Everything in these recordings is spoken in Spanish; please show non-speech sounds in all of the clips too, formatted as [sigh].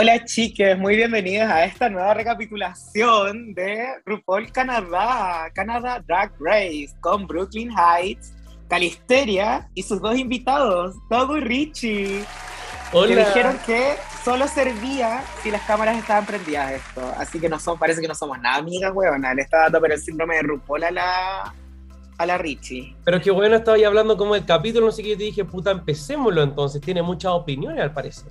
Hola chiques, muy bienvenidas a esta nueva recapitulación de RuPaul Canadá, Canadá Drag Race, con Brooklyn Heights, Calisteria y sus dos invitados, Dogo y Richie. Hola. Que dijeron que solo servía si las cámaras estaban prendidas esto. Así que no son, parece que no somos nada amigas, huevona. Le está dando pero el síndrome de RuPaul a la, a la Richie. Pero que bueno, estaba ahí hablando como el capítulo, no sé qué, yo te dije, puta, empecémoslo entonces. Tiene muchas opiniones al parecer.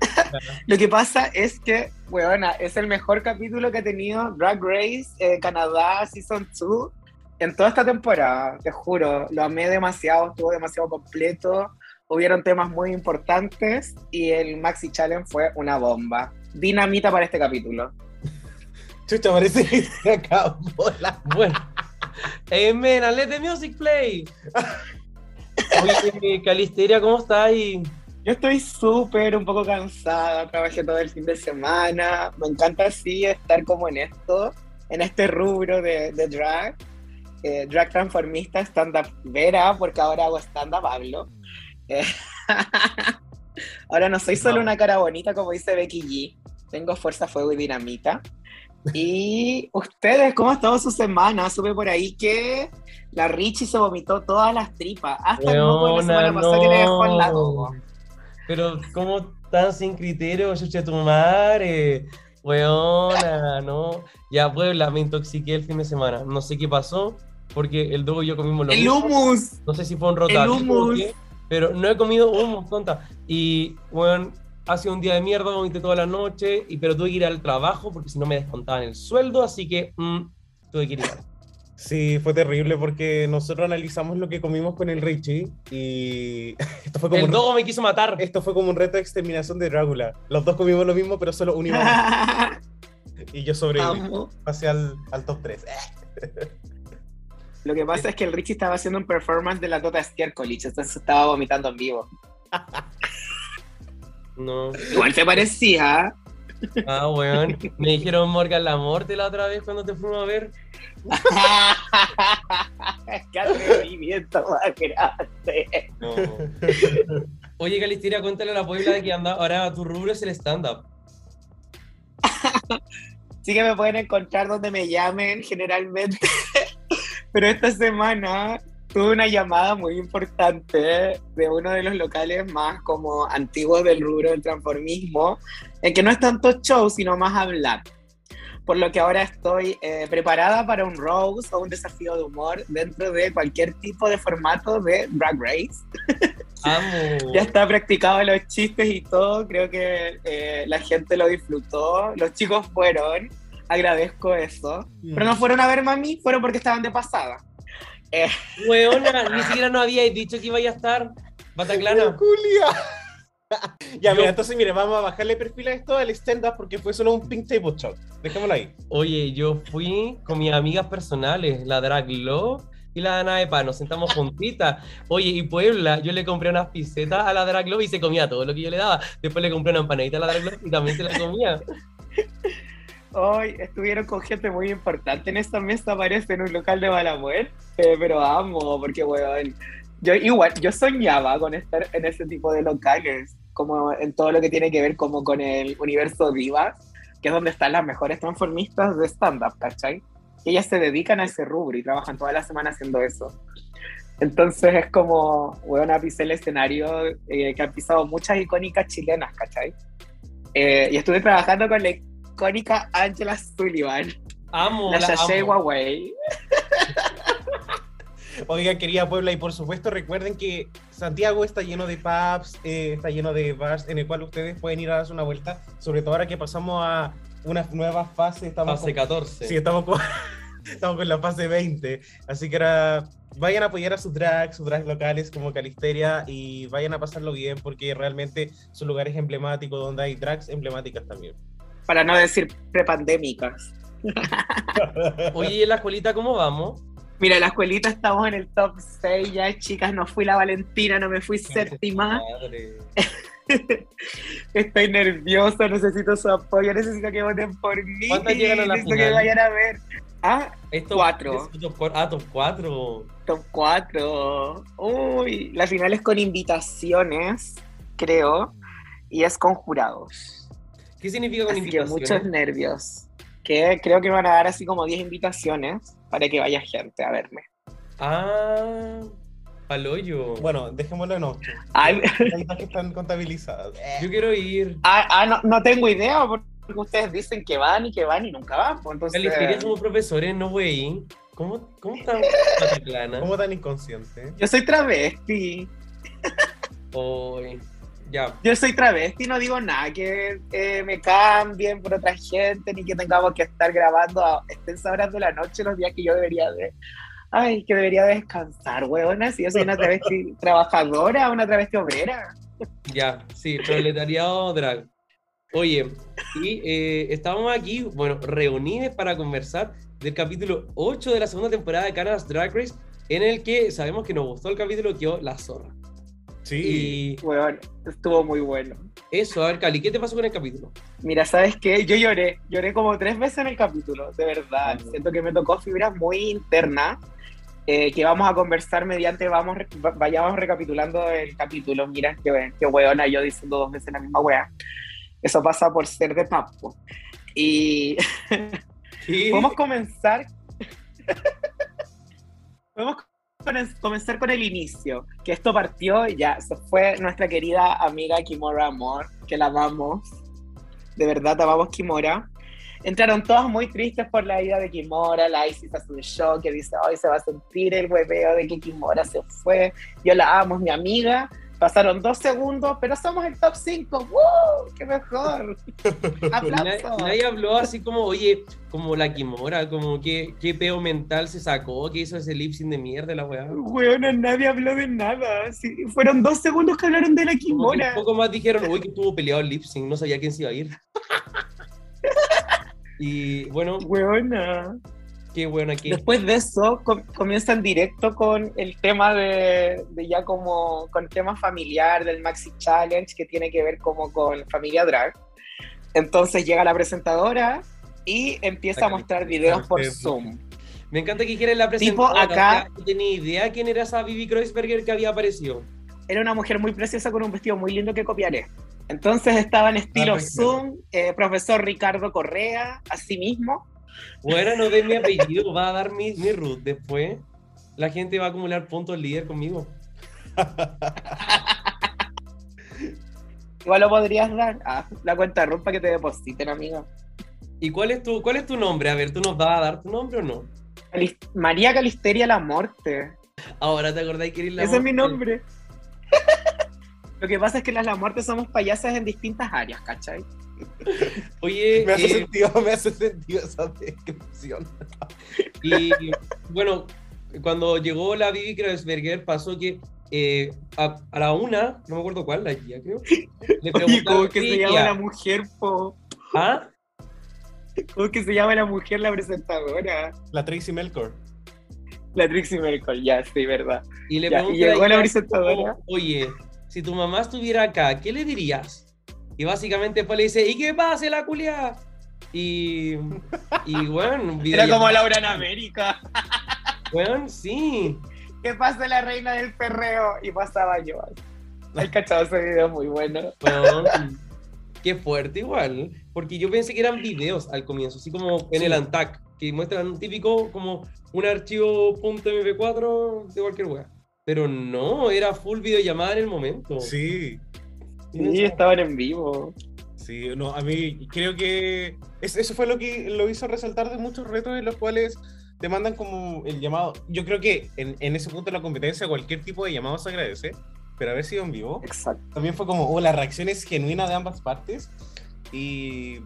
[laughs] Lo que pasa es que, weona, es el mejor capítulo que ha tenido Drag Race eh, Canadá Season 2 en toda esta temporada, te juro. Lo amé demasiado, estuvo demasiado completo. Hubieron temas muy importantes y el Maxi Challenge fue una bomba. Dinamita para este capítulo. [laughs] Chucha, parece que se acabó la... Bueno. Hey, man, let the music play. [laughs] Oye, Calisteria, ¿cómo estás? Yo estoy súper, un poco cansada, trabajé todo el fin de semana. Me encanta así estar como en esto, en este rubro de, de drag. Eh, drag transformista, stand-up vera, porque ahora hago stand-up, hablo. Eh, [laughs] ahora no soy solo una cara bonita, como dice Becky G. Tengo fuerza, fuego y dinamita. Y ustedes, ¿cómo ha estado su semana? Sube por ahí que la Richie se vomitó todas las tripas. Hasta el moco la semana pasada que le dejó al lado. Pero, ¿cómo tan sin criterio, chucha tu madre? Weona, no. Ya, Puebla, me intoxiqué el fin de semana. No sé qué pasó, porque el Dogo y yo comimos lo El mismo. humus. No sé si fue un rotario El hummus. qué, pero no he comido humus, tonta. Y, bueno, ha sido un día de mierda, vomité toda la noche, y, pero tuve que ir al trabajo porque si no me descontaban el sueldo, así que mm, tuve que ir. Sí, fue terrible porque nosotros analizamos lo que comimos con el Richie y [laughs] esto fue como, El un, Dogo me quiso matar. esto fue como un reto de exterminación de Drácula. Los dos comimos lo mismo, pero solo uno iba a- Y yo sobreviví. Pasé al, al top 3. [laughs] Lo que pasa es que el Richie estaba haciendo un performance de la Tota Stierkolich, entonces estaba vomitando en vivo. [laughs] No. Igual te parecía. Ah, weón. Me dijeron Morgan la muerte la otra vez cuando te fuimos a ver. [laughs] ¡Qué atrevimiento más grande! No. Oye, Calisteria, cuéntale a la Puebla de que anda, ahora tu rubro es el stand-up. [laughs] Sí que me pueden encontrar donde me llamen generalmente. [laughs] Pero esta semana tuve una llamada muy importante de uno de los locales más como antiguos del rubro del transformismo, en que no es tanto show, sino más hablar. Por lo que ahora estoy eh, preparada para un roast o un desafío de humor dentro de cualquier tipo de formato de Drag Race. [laughs] Amo. Ya está practicado los chistes y todo, creo que eh, la gente lo disfrutó, los chicos fueron, agradezco eso, pero no fueron a verme a mí, fueron porque estaban de pasada. Eh, Weona, ni [laughs] siquiera nos habíais dicho que iba a estar. Bataclana. Julia. [laughs] ya, mira, entonces mire, vamos a bajarle perfil a esto al stand-up porque fue solo un pink table shot. Dejémoslo ahí. Oye, yo fui con mis amigas personales, la Drag Love y la Dana Epa, nos sentamos juntitas. Oye, y Puebla, yo le compré unas pisetas a la Drag Love y se comía todo lo que yo le daba. Después le compré una empanadita a la Drag Love y también se la comía. hoy estuvieron con gente muy importante en esta mesa, parece, en un local de mala muerte, pero amo, porque, weón, yo igual, yo soñaba con estar en ese tipo de locales, como en todo lo que tiene que ver como con el universo divas, que es donde están las mejores transformistas de stand-up, ¿cachai? Ellas se dedican a ese rubro y trabajan toda la semana haciendo eso. Entonces es como, weón, pisé el escenario eh, que han pisado muchas icónicas chilenas, ¿cachai? Eh, y estuve trabajando con la icónica Angela Sullivan, Amo, la la. Huawei. [laughs] Oigan, querida Puebla, y por supuesto recuerden que Santiago está lleno de pubs, eh, está lleno de bars en el cual ustedes pueden ir a darse una vuelta, sobre todo ahora que pasamos a una nueva fase. Estamos Fase con- 14. Sí, estamos con, [laughs] estamos con la fase 20, así que ahora vayan a apoyar a sus drags, sus drags locales como Calisteria y vayan a pasarlo bien porque realmente son lugares emblemáticos donde hay drags emblemáticas también. para no decir prepandémicas. [laughs] Oye, ¿y en la escuelita cómo vamos? Mira, en la escuelita estamos en el top 6 ya, chicas, no fui la Valentina, no me fui séptima. [laughs] Estoy nerviosa, necesito su apoyo, necesito que voten por mí. ¿Cuántas llegan a la necesito final? que vayan a ver. Ah, Esto- Cuatro. top. Ah, top 4. top 4. Uy, la final es con invitaciones, creo, y es con jurados. ¿Qué significa con Así que invitaciones? muchos nervios. Que creo que van a dar así como 10 invitaciones para que vaya gente a verme. Ah, paloyo. Bueno, dejémoslo en 8. Ay, ¿Cuántas que están contabilizadas? [laughs] Yo quiero ir. ah, ah, no, no tengo idea porque ustedes dicen que van y que van y nunca van. pues, En la historia Entonces, somos profesores, no güey. ¿Cómo, cómo está Plana? ¿Cómo tan inconsciente? yo soy travesti. Hoy. Ya. Yo soy travesti, no digo nada que eh, me cambien por otra gente, ni que tengamos que estar grabando a extensas horas de la noche los días que yo debería de. Ay, que debería de descansar, huevona. Si yo soy una travesti [laughs] trabajadora, una travesti obrera. Ya, sí, proletariado drag. Oye, y eh, estábamos aquí, bueno, reunidos para conversar del capítulo 8 de la segunda temporada de Canada's Drag Race, en el que sabemos que nos gustó el capítulo quedó La Zorra. Sí. Y Huevón, estuvo muy bueno. eso, a ver, Cali, ¿qué te pasó con el capítulo? Mira, ¿sabes qué? Yo lloré, lloré como tres veces en el capítulo, de verdad. Ujú. Siento que me tocó fibra muy interna, eh, que vamos a conversar mediante, vamos, vayamos recapitulando el capítulo. Mira, qué, qué hueona yo diciendo dos veces la misma wea. Eso pasa por ser de papo. Y [laughs] [laughs] podemos comenzar... [laughs] podemos comenzar con el inicio, que esto partió y ya, fue nuestra querida amiga Kimora Amor, que la amamos, de verdad amamos Kimora. Entraron todas muy tristes por la ida de Kimora, la Isis hace un show que dice, hoy se va a sentir el hueveo de que Kimora se fue, yo la amo, es mi amiga. Pasaron dos segundos, pero somos el top 5. ¡Woo! ¡Qué mejor! [laughs] Nadie, habló así como, oye, como la Kimora, como que qué peo mental se sacó, que hizo ese lip sync de mierda la weá. Weona, nadie habló de nada. Sí, fueron dos segundos que hablaron de la Kimora. un poco más dijeron, uy, que estuvo peleado el lip sync, no sabía quién se iba a ir. [laughs] y bueno, Weona. Qué bueno aquí. Después de eso, com- comienzan directo con el tema de, de ya como, con el tema familiar del Maxi Challenge, que tiene que ver como con familia drag. Entonces llega la presentadora y empieza a mostrar videos por Zoom. Me encanta que quieren la Tipo, presentadora. acá- No tenía idea quién era esa Vivi Kreuzberger que había aparecido. Era una mujer muy preciosa con un vestido muy lindo que copiaré. Entonces estaba en estilo Ah, perfecto. Zoom, eh, profesor Ricardo Correa, así mismo. Bueno, no de mi apellido, va a dar mi, mi root después. La gente va a acumular puntos líder conmigo. Igual lo podrías dar. Ah, la cuenta RUT para que te depositen, amiga. ¿Y cuál es tu, cuál es tu nombre? A ver, ¿tú nos vas a dar tu nombre o no? María Calisteria La Morte. Ahora te acordáis que eres la Ese es mi nombre. [laughs] Lo que pasa es que las La Muerte somos payasas en distintas áreas, ¿cachai? [laughs] Oye, Me hace eh, sentido, [laughs] me hace sentido esa descripción. y bueno, cuando llegó la Vivi Kreuzberger pasó que eh, a, a la una, no me acuerdo cuál, la guía creo, [laughs] le Oye, preguntaron, ¿cómo que se "Sí, llama la mujer, po? ¿Ah? ¿Cómo que se llama la mujer, la presentadora? La Tracy Melkor. La Trixie Merkel, ya, sí, verdad. Y le Ya, y llegó la presentadora. Oye, si tu mamá estuviera acá, ¿qué le dirías? Y básicamente después le dice, ¿y qué pase la culia? Y, y [laughs] bueno, Era como. Laura en América. Bueno, sí. ¿Qué pasa la reina del perreo? Y pasaba yo. Hay cachado ese video muy bueno. Bueno, qué fuerte igual. Porque yo pensé que eran videos al comienzo, así como en Sí. el ANTAC, que muestran un típico como un archivo .mp4 de cualquier wea. Pero no, era full videollamada en el momento. Sí, Sí, estaban en vivo. sí, no, a mí creo que es- eso fue lo que lo hizo resaltar de muchos retos en los cuales te mandan como el llamado. Yo creo que en, en ese punto de la competencia cualquier tipo de llamado se agradece, pero haber sido en vivo Exacto. también fue como, oh, la reacción es genuina de ambas partes y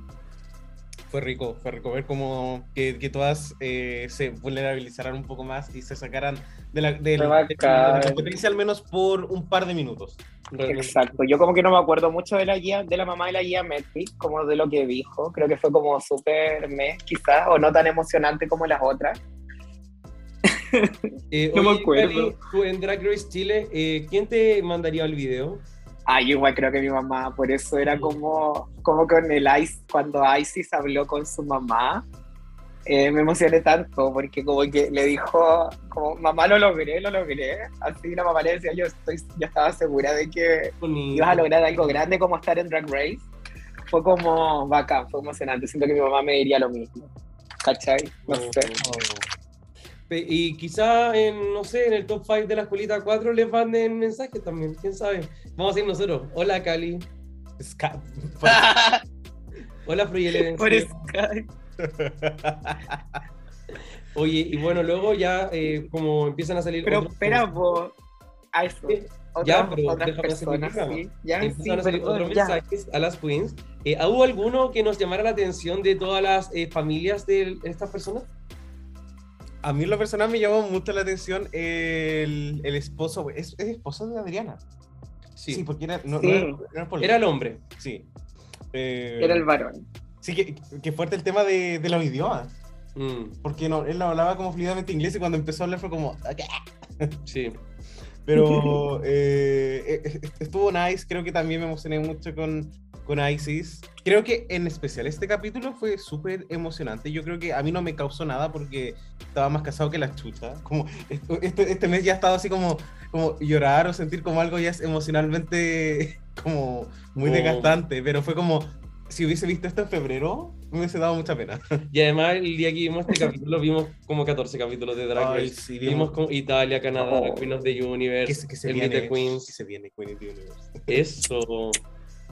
fue rico, fue rico ver cómo que, que todas eh, se vulnerabilizaran un poco más y se sacaran de la, de la- de la competencia al menos por un par de minutos. Exacto, yo como que no me acuerdo mucho de la guía, de la mamá de la guía Metric, como de lo que dijo, creo que fue como súper mes quizás, o no tan emocionante como las otras. Eh, [laughs] No me acuerdo. Cali, tú en Drag Race Chile, eh, ¿quién te mandaría el video? Ah, yo igual creo que mi mamá, por eso era como, como con el Ice, cuando Isis habló con su mamá, eh, me emocioné tanto, porque como que le dijo, como, mamá lo logré, lo logré, así la mamá le decía, yo, estoy, yo estaba segura de que Bonito. ibas a lograr algo grande como estar en Drag Race. Fue como bacán, fue emocionante, siento que mi mamá me diría lo mismo, ¿cachai? No sé. Pe- Y quizá en, no sé, en el top 5 de la escuelita 4 les manden mensajes también, quién sabe. Vamos a ir nosotros. Hola Cali. Ska- [laughs] Hola Fruyele. Por Skype. [laughs] Oye, y bueno, luego ya eh, como empiezan a salir Pero espera, vos, Otras, ya, pero otras déjame hacer mi personas, sí. Ya, sí, empiezan a salir perdón, otros ya. mensajes a las queens. Eh, ¿Hubo alguno que nos llamara la atención de todas las eh, familias de estas personas? A mí en lo personal me llamó mucho la atención el, el esposo, es, es esposo de Adriana. Sí, Sí, porque era, no, Sí. no era, no era por- era el hombre. Sí. Eh, Era el varón. Sí, que, que fuerte el tema de, de los idiomas. Mm, Porque no, él hablaba como fluidamente inglés y cuando empezó a hablar fue como. Sí. Pero [laughs] eh, eh, estuvo nice, creo que también me emocioné mucho con, con Isis. Creo que en especial este capítulo fue súper emocionante. Yo creo que a mí no me causó nada porque estaba más casado que la chucha. Como esto- este, este mes ya ha estado así como, como llorar o sentir como algo ya es emocionalmente [laughs] como muy Oh. desgastante. Pero fue como, si hubiese visto esto en febrero, me hubiese dado mucha pena. [laughs] Y además el día que vimos este capítulo vimos como 14 capítulos de Drag Ay, Race. sí, Vimos vimos como Italia, Canadá, Oh. Queen of the Universe, que se, que se el viene, the Queens. que se viene Queen of the Universe. [laughs] Eso.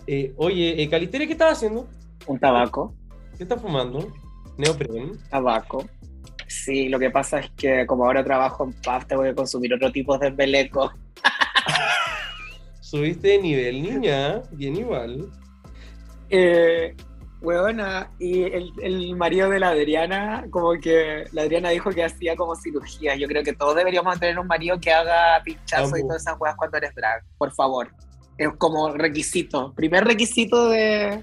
Eh, oye, eh, Calisteria, ¿qué estás haciendo? Un tabaco. ¿Qué estás fumando? Neopren. Tabaco. Sí, lo que pasa es que como ahora trabajo en paz, tengo que consumir otro tipo de embeleco. [laughs] Subiste de nivel, niña. Bien igual. Eh, weona, y el, el marido de la Adriana, como que la Adriana dijo que hacía como cirugía. Yo creo que todos deberíamos tener un marido que haga pinchazo y todas esas weas cuando eres drag, por favor. Es como requisito. Primer requisito de,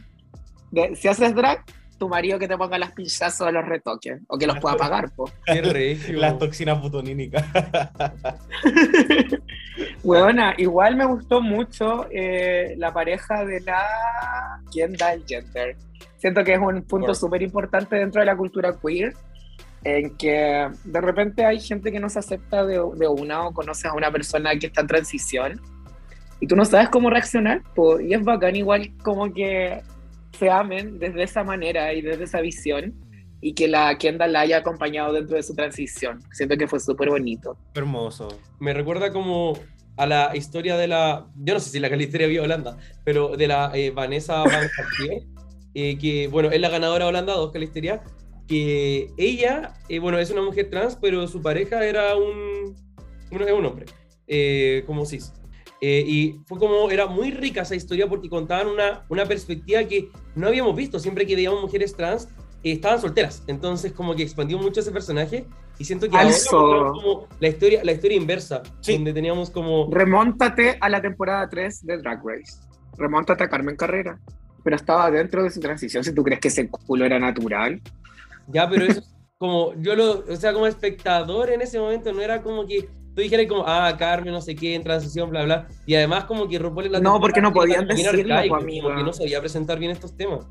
de- si haces drag, tu marido que te ponga las pinchazos a los retoques o que los pueda pagar, po. [laughs] Las toxinas butonínicas. [laughs] Weona, igual me gustó mucho eh, la pareja de la Kendall Jenner. Siento que es un punto súper importante dentro de la cultura queer, en que de repente hay gente que no se acepta de, de una o conoces a una persona que está en transición y tú no sabes cómo reaccionar, po, y es bacán igual como que se amen desde esa manera y desde esa visión y que la Kendall la haya acompañado dentro de su transición. Siento que fue súper bonito. Hermoso. Me recuerda como a la historia de la. Yo no sé si la Calisteria vio Holanda, pero de la eh, Vanessa Van Cartier, eh, que, bueno, es la ganadora Holanda 2, Calisteria, que ella, eh, bueno, es una mujer trans, pero su pareja era un, un, un hombre, eh, como cis. Eh, y fue como, era muy rica esa historia porque contaban una, una perspectiva que no habíamos visto. Siempre que veíamos mujeres trans, eh, estaban solteras. Entonces, como que expandió mucho ese personaje. Y siento que ahora como la historia, la historia inversa, Sí. donde teníamos como. Remóntate a la temporada 3 de Drag Race. Remóntate a Carmen Carrera. Pero estaba dentro de su transición. Si tú crees que ese culo era natural. Ya, pero eso es como. Yo lo. O sea, como espectador en ese momento, no era como que. Tú dijeras como, ah, Carmen, no sé qué, en transición, bla, bla. Y además, como que RuPaul en la No, porque no podían decirlo, arcaico, pues, amiga. Como que no sabía presentar bien estos temas.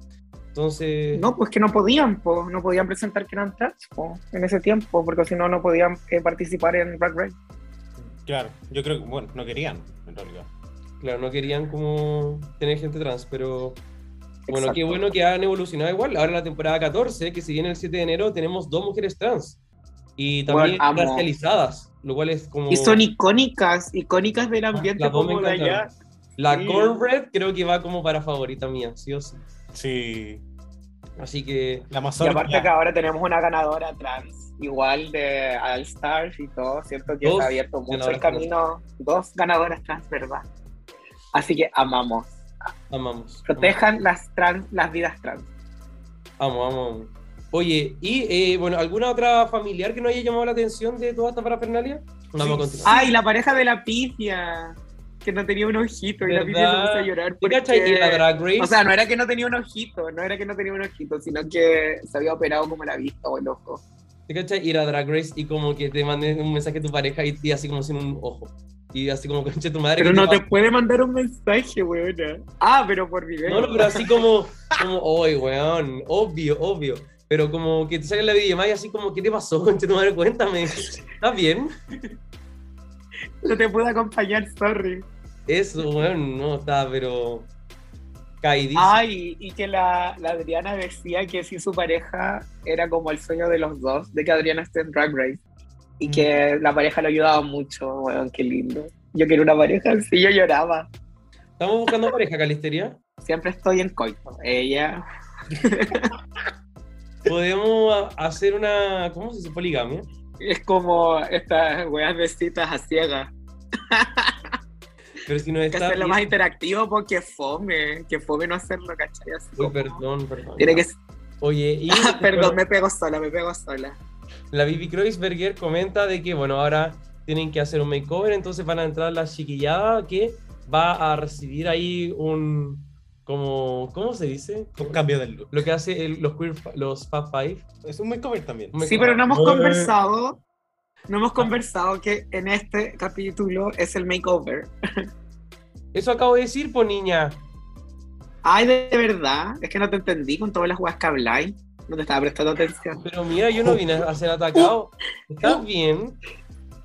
Entonces. No, pues que no podían, po. no podían presentar que eran trans po, en ese tiempo, porque si no, no podían eh, participar en Drag Race. Claro, yo creo que, bueno, no querían, en realidad. Claro, no querían como tener gente trans, pero bueno, Exacto. qué bueno que han evolucionado igual. Ahora en la temporada 14, que si viene el 7 de enero, tenemos dos mujeres trans y también Bueno, amo. racializadas, lo cual es como... Y son icónicas, icónicas del ambiente las dos me como de allá. La Sí. Cornbread creo que va como para favorita mía, sí o sí. Sí. Así que La Y Amazon. aparte que ahora tenemos una ganadora trans, igual de All Stars y todo, siento que Dos se ha abierto mucho el trans. camino, dos ganadoras trans, ¿verdad? Así que amamos, amamos. protejan las trans, las vidas trans. Vamos, vamos. Oye, y eh, bueno, ¿alguna otra familiar que no haya llamado la atención de toda esta parafernalia? Vamos a continuar. Ay, la pareja de la Pitia, que no tenía un ojito y la Pitia se ¿Verdad? puso a llorar. ¿Te? Y la Porque... Drag Race. O sea, no era que no tenía un ojito, no era que no tenía un ojito, sino que se había operado como la vista o el ojo. ¿Te cachai? Ir a Drag Race y como que te manden un mensaje a tu pareja y, y así como sin un ojo. Y así como, conche tu madre. Pero ¿qué no te pasa? puede mandar un mensaje, weona. Ah, pero por video. No, no, pero así como, como, oye, weón, obvio, obvio. Pero como que te sale la videollamada y así como, ¿qué te pasó, tu madre? Cuéntame. ¿Estás bien? No te puedo acompañar, sorry. Eso, weón, no está, pero caidísimo. Ay, y que la, la Adriana decía que si su pareja era como el sueño de los dos, de que Adriana esté en Drag Race. Y que la pareja lo ayudaba mucho, weón, qué lindo. Yo quiero una pareja así, yo lloraba. Estamos buscando pareja, Calisteria. Siempre estoy en coito. Ella, [laughs] Podemos hacer una, ¿cómo se dice? Poligamia. Es como estas weas de citas a ciegas. Pero si no Hay que está... hacerlo más interactivo porque fome. Que fome no hacerlo, ¿cachai? Así Uy, como- perdón, perdón. Tiene que Oye, y [laughs] Perdón, me pego sola, me pego sola. la Bibi Kreuzberger comenta de que, bueno, ahora tienen que hacer un makeover, entonces van a entrar la chiquillada que va a recibir ahí un, como, ¿cómo se dice? Un cambio del look. Lo que hace el- los queer, los Fab Five. Es un makeover también. Un Sí, pero no hemos conversado. No hemos conversado que en este capítulo es el makeover. Eso acabo de decir, po niña. Ay, de verdad. Es que no te entendí con todas las weas que habláis. No te estaba prestando atención. Pero mira, yo no vine a ser atacado. ¿Estás bien?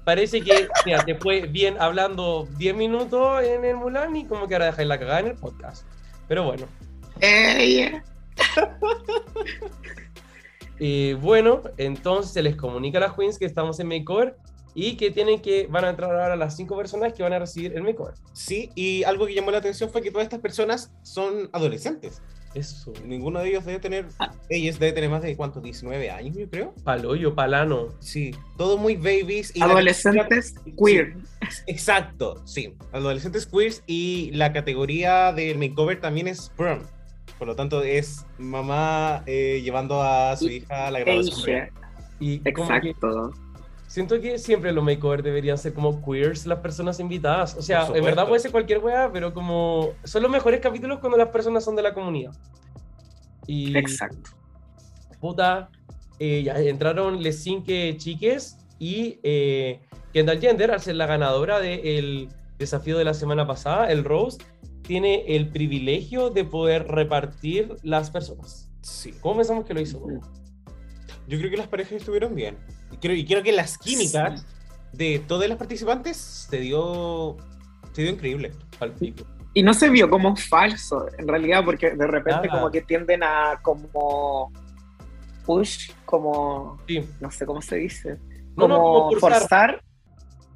Parece que, mira, te fue bien hablando 10 minutos en el Mulan y como que ahora dejáis la cagada en el podcast. Pero bueno. Ey, [laughs] Eh, bueno, entonces se les comunica a las queens que estamos en makeover y que tienen que van a entrar ahora las cinco personas que van a recibir el makeover. Sí, y algo que llamó la atención fue que todas estas personas son adolescentes. Eso. Ninguno de ellos debe tener, Ah. ellas debe tener más de cuántos, 19 años, yo creo. Paloyo, palano. Sí, todos muy babies. Y la Adolescentes categoría- queer. Sí, exacto, sí. Adolescentes queers y la categoría del makeover también es prom. Por lo tanto, es mamá eh, llevando a su Y- hija a la. Y que Exacto. Siento que siempre los makeovers deberían ser como queers las personas invitadas. O sea, en verdad puede ser cualquier wea, pero como son los mejores capítulos cuando las personas son de la comunidad. Y Exacto. puta, eh, ya entraron les cinque chiques y eh, Kendall Jenner, al ser la ganadora del desafío de la semana pasada, el Rose, tiene el privilegio de poder repartir las personas. Sí. ¿Cómo pensamos que lo hizo? Yo creo que las parejas estuvieron bien. Y creo, y creo que las químicas de todas las participantes se dio, se dio increíble. Palpico. Y no se vio como falso, en realidad, porque de repente como que tienden a como push, como Sí. no sé cómo se dice, No, no, como como forzar. forzar,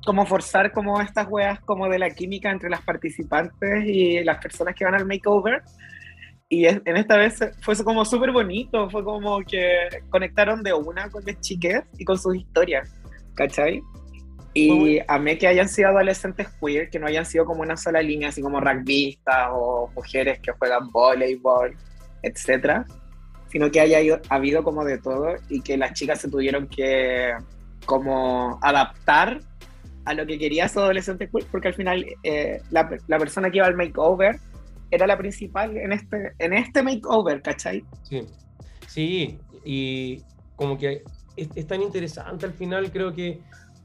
como forzar como estas weas como de la química entre las participantes y las personas que van al makeover. Y es- en esta vez fue como súper bonito, fue como que conectaron de una con las chiques y con sus historias, ¿cachai? Y amé que hayan sido adolescentes queer, que no hayan sido como una sola línea, así como rugbyistas o mujeres que juegan voleibol, etcétera, sino que haya ido- habido como de todo y que las chicas se tuvieron que como adaptar a lo que quería su adolescente queer, porque al final eh, la, la persona que iba al makeover era la principal en este, en este makeover, ¿cachai? Sí, sí, y como que es, es tan interesante al final, creo que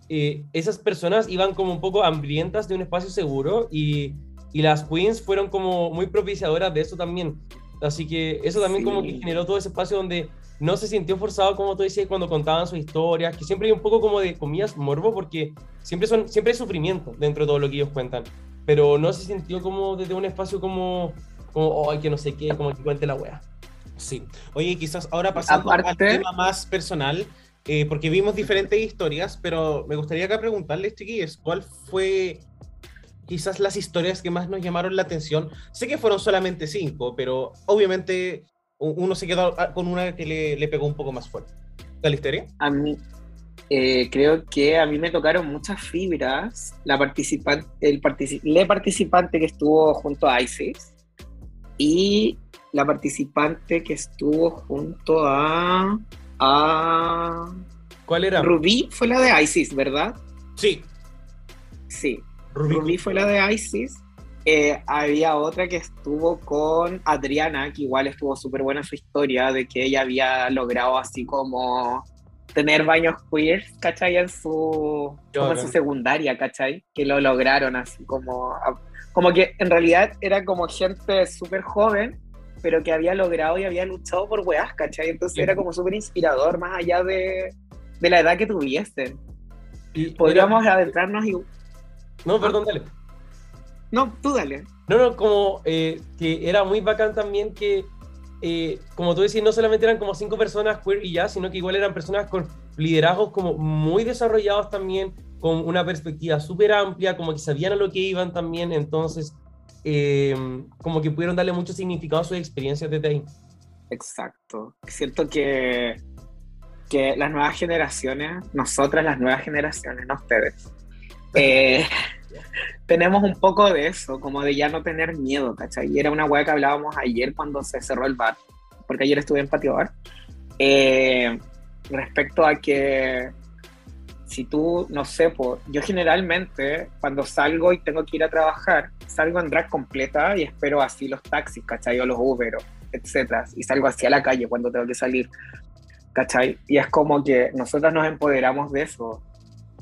eh, esas personas iban como un poco hambrientas de un espacio seguro y, y las queens fueron como muy propiciadoras de eso también. Así que eso también como que generó todo ese espacio donde no se sintió forzado, como tú decías, cuando contaban sus historias, que siempre hay un poco como de, comillas, morbo, porque siempre, son, siempre hay sufrimiento dentro de todo lo que ellos cuentan, pero no se sintió como desde un espacio como, como ay, que no sé qué, como que cuente la wea. Sí. Oye, quizás ahora pasando Aparte- al tema más personal, eh, porque vimos diferentes historias, pero me gustaría acá preguntarles, chiquillos, ¿cuál fue quizás las historias que más nos llamaron la atención? Sé que fueron solamente cinco, pero obviamente uno se quedó con una que le, le pegó un poco más fuerte. ¿Calisteria? A mí, eh, creo que a mí me tocaron muchas fibras. La participante, el partici- le participante que estuvo junto a Isis y la participante que estuvo junto a. a. ¿Cuál era? Rubí fue la de ISIS, ¿verdad? Sí. Sí. Rubí. Rubí fue la de ISIS. Eh, había otra que estuvo con Adriana, que igual estuvo súper buena su historia, de que ella había logrado así como tener baños queer, ¿cachai? En su, como en su secundaria, ¿cachai? Que lo lograron así como... Como que en realidad era como gente súper joven, pero que había logrado y había luchado por weas, ¿cachai? Entonces Sí. era como súper inspirador, más allá de, de la edad que tuviesen. Y Podríamos adentrarnos y... No, perdón, dale. No, tú dale. No, no, como eh, que era muy bacán también que, eh, como tú decís, no solamente eran como cinco personas queer y ya, sino que igual eran personas con liderazgos como muy desarrollados también, con una perspectiva súper amplia, como que sabían a lo que iban también, entonces, eh, como que pudieron darle mucho significado a sus experiencias desde ahí. Exacto. Siento que, que las nuevas generaciones, nosotras las nuevas generaciones, no ustedes, [laughs] eh, tenemos un poco de eso, como de ya no tener miedo, ¿cachai? Y era una weá que hablábamos ayer cuando se cerró el bar, porque ayer estuve en Patio Bar, eh, respecto a que si tú, no sé, po, yo generalmente cuando salgo y tengo que ir a trabajar, salgo en drag completa y espero así los taxis, ¿cachai? O los Uber, etcétera, y salgo hacia la calle cuando tengo que salir, ¿cachai? Y es como que nosotros nos empoderamos de eso.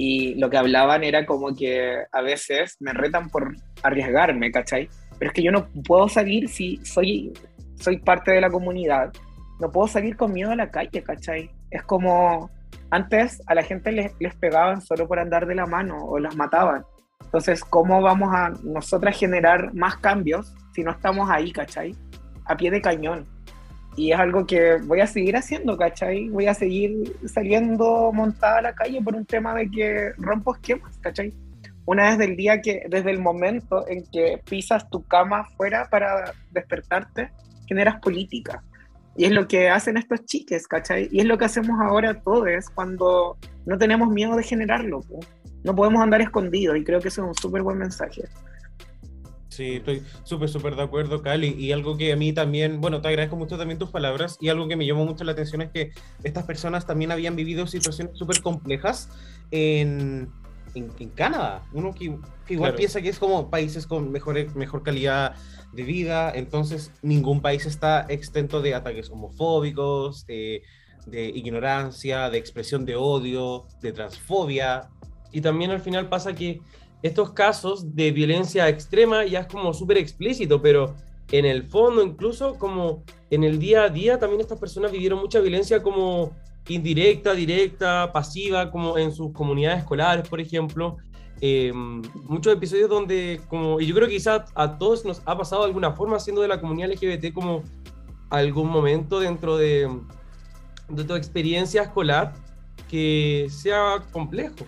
Y lo que hablaban era como que a veces me retan por arriesgarme, ¿cachai? Pero es que yo no puedo salir si soy, soy parte de la comunidad. No puedo salir con miedo a la calle, ¿cachai? Es como antes a la gente les, les pegaban solo por andar de la mano o las mataban. Entonces, ¿cómo vamos a nosotras generar más cambios si no estamos ahí, ¿cachai? A pie de cañón. Y es algo que voy a seguir haciendo, ¿cachai? Voy a seguir saliendo montada a la calle por un tema de que rompo esquemas, ¿cachai? Una vez del día que, desde el momento en que pisas tu cama afuera para despertarte, generas política. Y es lo que hacen estos chiques, ¿cachai? Y es lo que hacemos ahora todos cuando no tenemos miedo de generarlo. No podemos andar escondidos y creo que eso es un súper buen mensaje. Sí, estoy súper, súper de acuerdo, Cali. Y algo que a mí también, bueno, te agradezco mucho también tus palabras. Y algo que me llamó mucho la atención es que estas personas también habían vivido situaciones súper complejas en, en, en Canadá. Uno que, que igual Claro. piensa que es como países con mejor, mejor calidad de vida. Entonces, ningún país está exento de ataques homofóbicos, de, de ignorancia, de expresión de odio, de transfobia. Y también al final pasa que estos casos de violencia extrema ya es como súper explícito, pero en el fondo, incluso como en el día a día, también estas personas vivieron mucha violencia como indirecta, directa, pasiva, como en sus comunidades escolares, por ejemplo. Eh, muchos episodios donde, como, y yo creo quizás a todos nos ha pasado de alguna forma siendo de la comunidad LGBT como algún momento dentro de, de tu experiencia escolar que sea complejo.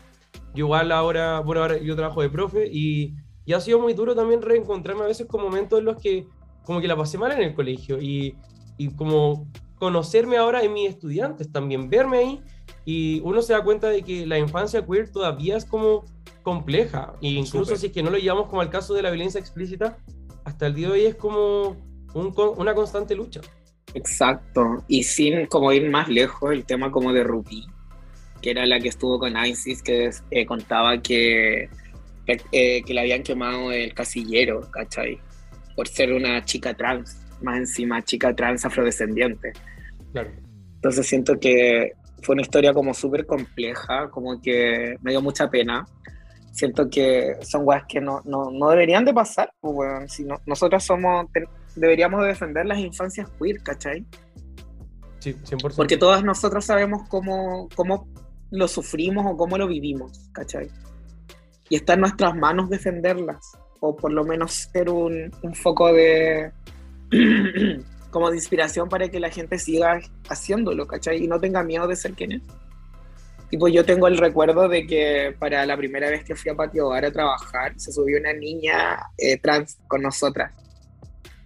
Yo igual ahora, bueno, ahora yo trabajo de profe y, y ha sido muy duro también reencontrarme a veces con momentos en los que como que la pasé mal en el colegio y, y como conocerme ahora en mis estudiantes también, verme ahí y uno se da cuenta de que la infancia queer todavía es como compleja e incluso si es que no lo llevamos como al caso de la violencia explícita, hasta el día de hoy es como un una constante lucha. Exacto. Y sin como ir más lejos, el tema como de Ruby, que era la que estuvo con ISIS, que eh, contaba que, que, eh, que le habían quemado el casillero, ¿cachai? Por ser una chica trans, más encima chica trans afrodescendiente. Claro. Entonces siento que fue una historia como súper compleja, como que me dio mucha pena. Siento que son weas que no, no, no deberían de pasar, pues, weón. Si no- nosotros somos, te- deberíamos de defender las infancias queer, ¿cachai? Sí, 100%. Porque todas nosotros sabemos cómo, cómo lo sufrimos o cómo lo vivimos, ¿cachai? Y está en nuestras manos defenderlas, o por lo menos ser un, un foco de [clears throat] como de inspiración para que la gente siga haciéndolo, ¿cachai? Y no tenga miedo de ser quien es. Tipo, yo tengo el recuerdo de que para la primera vez que fui a Patio Bar a trabajar, se subió una niña eh, trans con nosotras.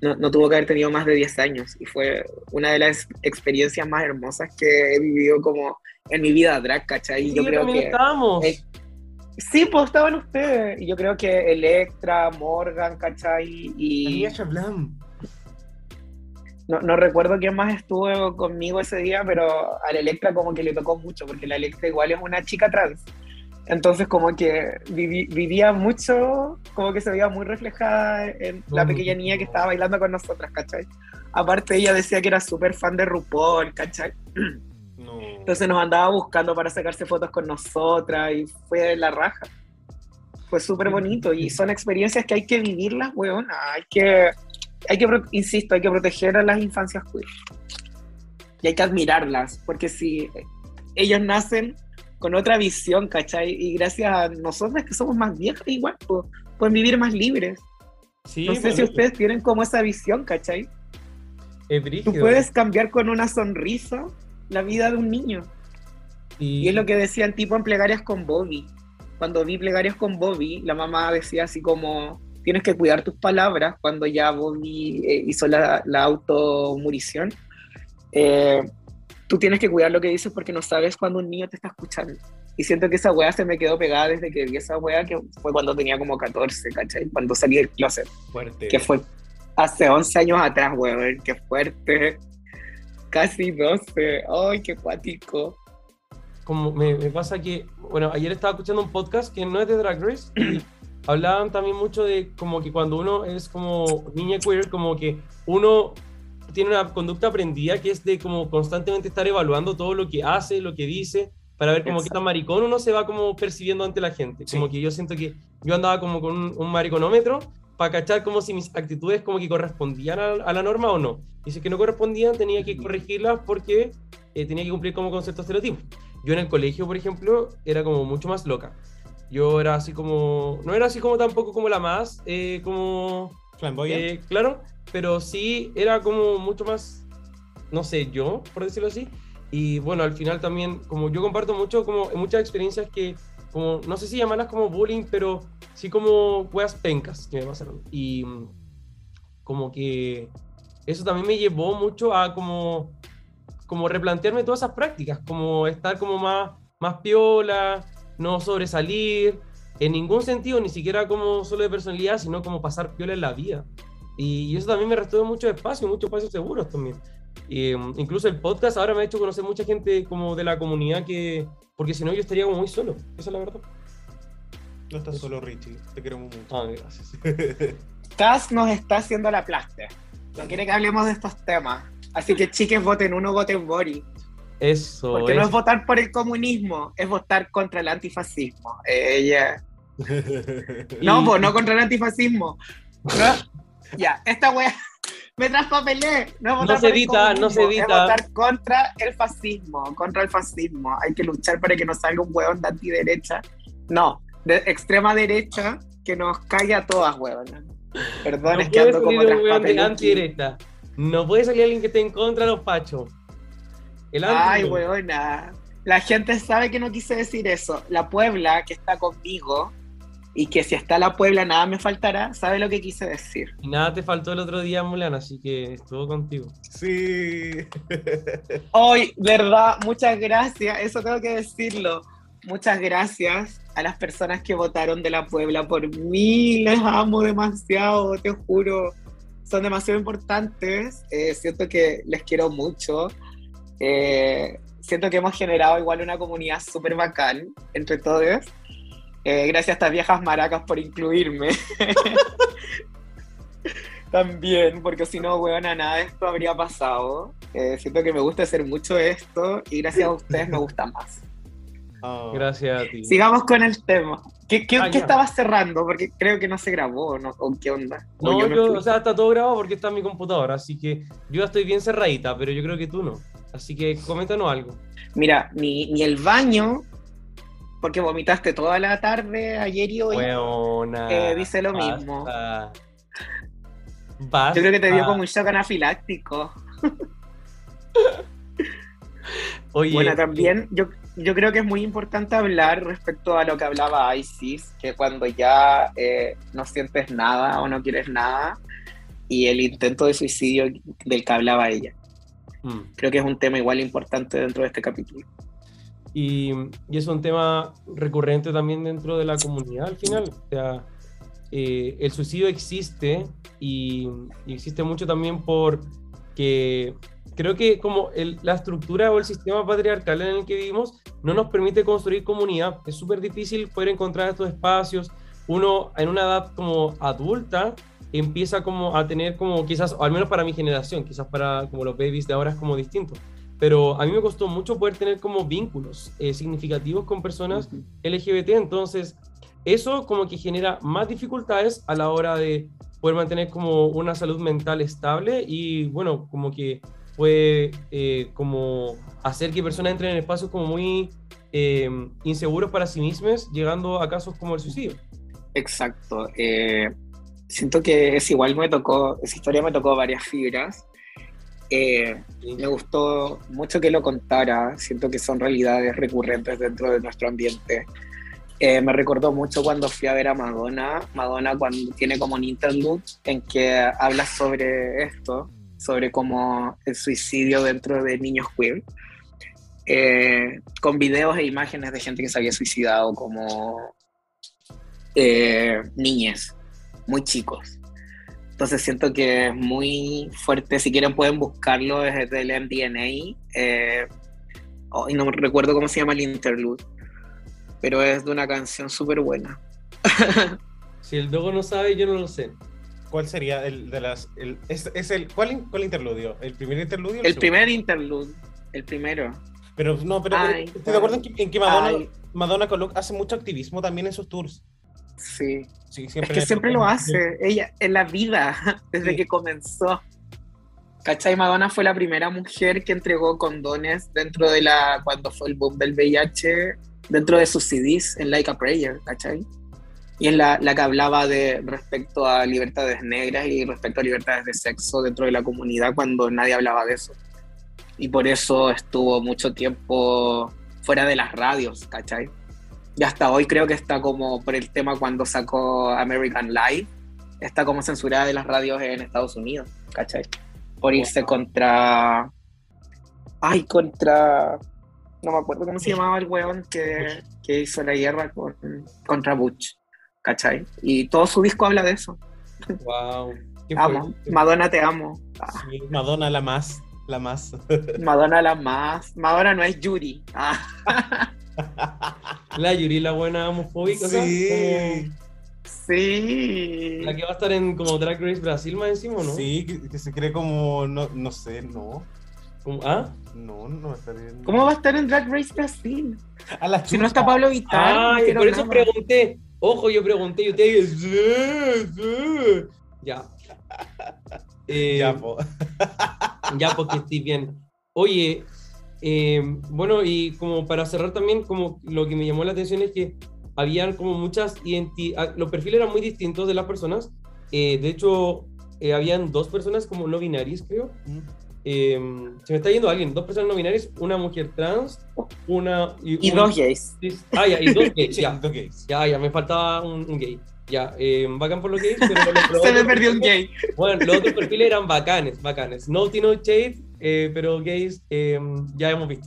No, no tuvo que haber tenido más de 10 años y fue una de las experiencias más hermosas que he vivido como en mi vida drag, ¿cachai? Y Sí, yo creo que... estábamos. eh, Sí, pues estaban ustedes. Y yo creo que Electra, Morgan, ¿cachai? Y, Blam. no, no recuerdo quién más estuvo conmigo ese día, pero a la Electra como que le tocó mucho, porque la Electra igual es una chica trans. Entonces como que vivi- vivía mucho, como que se veía muy reflejada en la pequeña niña que estaba bailando con nosotras, ¿cachai? Aparte ella decía que era súper fan de RuPaul, ¿cachai? Entonces nos andaba buscando para sacarse fotos con nosotras y fue la raja. Fue súper bonito y son experiencias que hay que vivirlas, weón. Hay que, hay que, insisto, hay que proteger a las infancias queer. Y hay que admirarlas, porque si ellos nacen con otra visión, ¿cachai? Y gracias a nosotras que somos más viejas, igual, pues, pueden vivir más libres. Sí, No sé pues, si ustedes tienen como esa visión, ¿cachai? es Tú brígido. puedes cambiar con una sonrisa la vida de un niño. Y es lo que decía el tipo en Plegarias con Bobby. Cuando vi Plegarias con Bobby, la mamá decía así como, tienes que cuidar tus palabras cuando ya Bobby eh, hizo la, la automurición. Eh, tú tienes que cuidar lo que dices porque no sabes cuando un niño te está escuchando. Y siento que esa weá se me quedó pegada desde que vi esa weá, que fue cuando tenía como 14, ¿cachai? Cuando salí del closet, Fuerte. que fue hace 11 años atrás, weón, qué fuerte. Casi 12, ay, qué cuático. como me, me pasa que, bueno, ayer estaba escuchando un podcast que no es de Drag Race y [clears throat] hablaban también mucho de como que cuando uno es como niña queer, como que uno tiene una conducta aprendida que es de como constantemente estar evaluando todo lo que hace, lo que dice, para ver como qué tan maricón uno se va como percibiendo ante la gente. Sí. Como que yo siento que yo andaba como con un, un mariconómetro para cachar como si mis actitudes como que correspondían a, a la norma o no. Y si es que no correspondían, tenía que corregirlas porque eh, tenía que cumplir como con ciertos estereotipos. Yo en el colegio, por ejemplo, era como mucho más loca. Yo era así como, no era así como tampoco como la más, eh, como, Flamboyant. eh, claro, pero sí era como mucho más, no sé, yo, por decirlo así. Y bueno, al final también, como yo comparto mucho, como muchas experiencias que, como, no sé si llamarlas como bullying, pero sí como weas pencas que me pasaron. Y mm, como que eso también me llevó mucho a como, como replantearme todas esas prácticas, como estar como más, más piola, no sobresalir, en ningún sentido, ni siquiera como solo de personalidad, sino como pasar piola en la vida. Y, eso también me restó mucho espacio, muchos espacios seguros también. Um, incluso el podcast ahora me ha hecho conocer mucha gente como de la comunidad que, porque si no yo estaría como muy solo, esa es la verdad. No estás solo, Richie. Te queremos mucho. Ah, gracias. [laughs] Cass nos está haciendo la plasta. No quiere que hablemos de estos temas. Así que chiques, voten uno, voten Boris. Eso Porque no es. es votar por el comunismo, es votar contra el antifascismo. Ella. [laughs] No, Y- pues no contra el antifascismo. [laughs] No. Ya, esta wea me traspapelé. No, No se edita, no se edita. Es votar contra el fascismo, contra el fascismo. Hay que luchar para que no salga un hueón de antiderecha. No, de extrema derecha que nos caiga a todas, huevón. Perdón, no es que ando como antiderecha. No puede salir alguien que esté en contra de los pachos. El Ay, weona. La gente sabe que no quise decir eso. La Puebla, que está conmigo, y que si está la Puebla nada me faltará, sabe lo que quise decir. Y nada te faltó el otro día, Mulan, así que estuvo contigo. Sí. [laughs] Hoy, verdad, muchas gracias, eso tengo que decirlo. Muchas gracias a las personas que votaron de la Puebla por mí. Les amo demasiado, te juro. Son demasiado importantes. Eh, siento que les quiero mucho. Eh, siento que hemos generado igual una comunidad súper bacán entre todos. Eh, gracias a estas viejas maracas por incluirme. [laughs] También, porque si no, weona, nada de esto habría pasado. Eh, siento que me gusta hacer mucho esto y gracias a ustedes me gusta más. Ah, Gracias a ti. Sigamos con el tema. ¿Qué, qué, Ah, qué estabas cerrando? Porque creo que no se grabó, ¿no? ¿O qué onda? ¿O No, yo, o sea, está todo grabado porque está en mi computadora, así que yo ya estoy bien cerradita, pero yo creo que tú no. Así que coméntanos algo. Mira, ni, ni el baño, porque vomitaste toda la tarde ayer y hoy. Weona, Eh, dice lo basta. mismo. Basta. Yo creo que te dio como un shock anafiláctico. [laughs] Oye, Bueno, también yo, yo creo que es muy importante hablar respecto a lo que hablaba Isis, que cuando ya eh, no sientes nada o no quieres nada, y el intento de suicidio del que hablaba ella. mm. Creo que es un tema igual importante dentro de este capítulo. Y, y es un tema recurrente también dentro de la comunidad al final. O sea, eh, el suicidio existe y, y existe mucho también por que creo que como el- la estructura o el sistema patriarcal en el que vivimos no nos permite construir comunidad. Es súper difícil poder encontrar estos espacios. Uno en una edad como adulta empieza como a tener como quizás, o al menos para mi generación, quizás para como los babies de ahora es como distinto. Pero a mí me costó mucho poder tener como vínculos eh, significativos con personas LGBT, entonces eso como que genera más dificultades a la hora de poder mantener como una salud mental estable y bueno, como que puede eh, como hacer que personas entren en espacios como muy eh, inseguros para sí mismas, llegando a casos como el suicidio. Exacto. eh, siento que es igual me tocó, esa historia me tocó varias fibras. Eh, me gustó mucho que lo contara, siento que son realidades recurrentes dentro de nuestro ambiente. Eh, me recordó mucho cuando fui a ver a Madonna, Madonna cuando tiene como un interlude en que habla sobre esto, sobre como el suicidio dentro de niños queer, eh, con videos e imágenes de gente que se había suicidado como eh, niñes, muy chicos. Entonces siento que es muy fuerte. Si quieren pueden buscarlo desde el MDNA. Eh, oh, y no recuerdo cómo se llama el interlude. Pero es de una canción súper buena. [laughs] Si el dogo no sabe, yo no lo sé. ¿Cuál sería el de las. El, es, es el, ¿cuál, ¿Cuál interludio? ¿El primer interludio? o El segundo? primer interlude. El primero. Pero no, pero Ay, estoy de acuerdo en que, en que Madonna. Madonna hace mucho activismo también en sus tours. Sí. Sí, Es siempre que siempre lo hace. Ella, en la vida, [laughs] desde Sí. que comenzó. ¿Cachai? Madonna fue la primera mujer que entregó condones dentro de la. cuando fue el boom del VIH, dentro de sus CDs en Like a Prayer, ¿cachai? Y es la, la que hablaba de respecto a libertades negras y respecto a libertades de sexo dentro de la comunidad cuando nadie hablaba de eso. Y por eso estuvo mucho tiempo fuera de las radios, ¿cachai? Y hasta hoy creo que está como por el tema cuando sacó American Life, está como censurada de las radios en Estados Unidos, ¿cachai? Por irse Wow. contra. Ay, contra. No me acuerdo cómo se llamaba el weón que, que hizo la guerra con, contra Butch, ¿cachai? Y todo su disco habla de eso. Wow. Amo. Madonna, te amo. Ah, Sí, Madonna la más, la más. Madonna la más. Madonna no es Yuri. Ah, [laughs] La Yuri, la buena homofóbica. ¿no? Sí. sí. La que va a estar en como Drag Race Brasil más encima, ¿no? Sí, que, que se cree como, no, no sé, no, Como- ¿Ah? no, no está bien. ¿Cómo va a estar en Drag Race Brasil? A la Si no está Pablo Vittar. no Ah, quiero por eso nada. pregunté. Ojo, yo pregunté y usted dice, "Sí, sí". Ya. [laughs] Eh, Ya, po. Ya, porque estoy bien. Oye, eh, bueno, y como para cerrar también, como lo que me llamó la atención es que habían como muchas identidades, los perfiles eran muy distintos de las personas. Eh, de hecho, eh, habían dos personas como no binarias, creo. Eh, se me está yendo alguien, dos personas no binarias, una mujer trans, una... Y un- dos gays. Ah, ya, y dos gays, [laughs] ya. dos gays. Ya, ya, me faltaba un, un gay. Ya, eh, bacán por los gays, pero [laughs] lo- lo Se me perdió un gay. bueno, los otros perfiles eran bacanes, bacanes. No Tino Shade, eh, pero gays eh, ya hemos visto.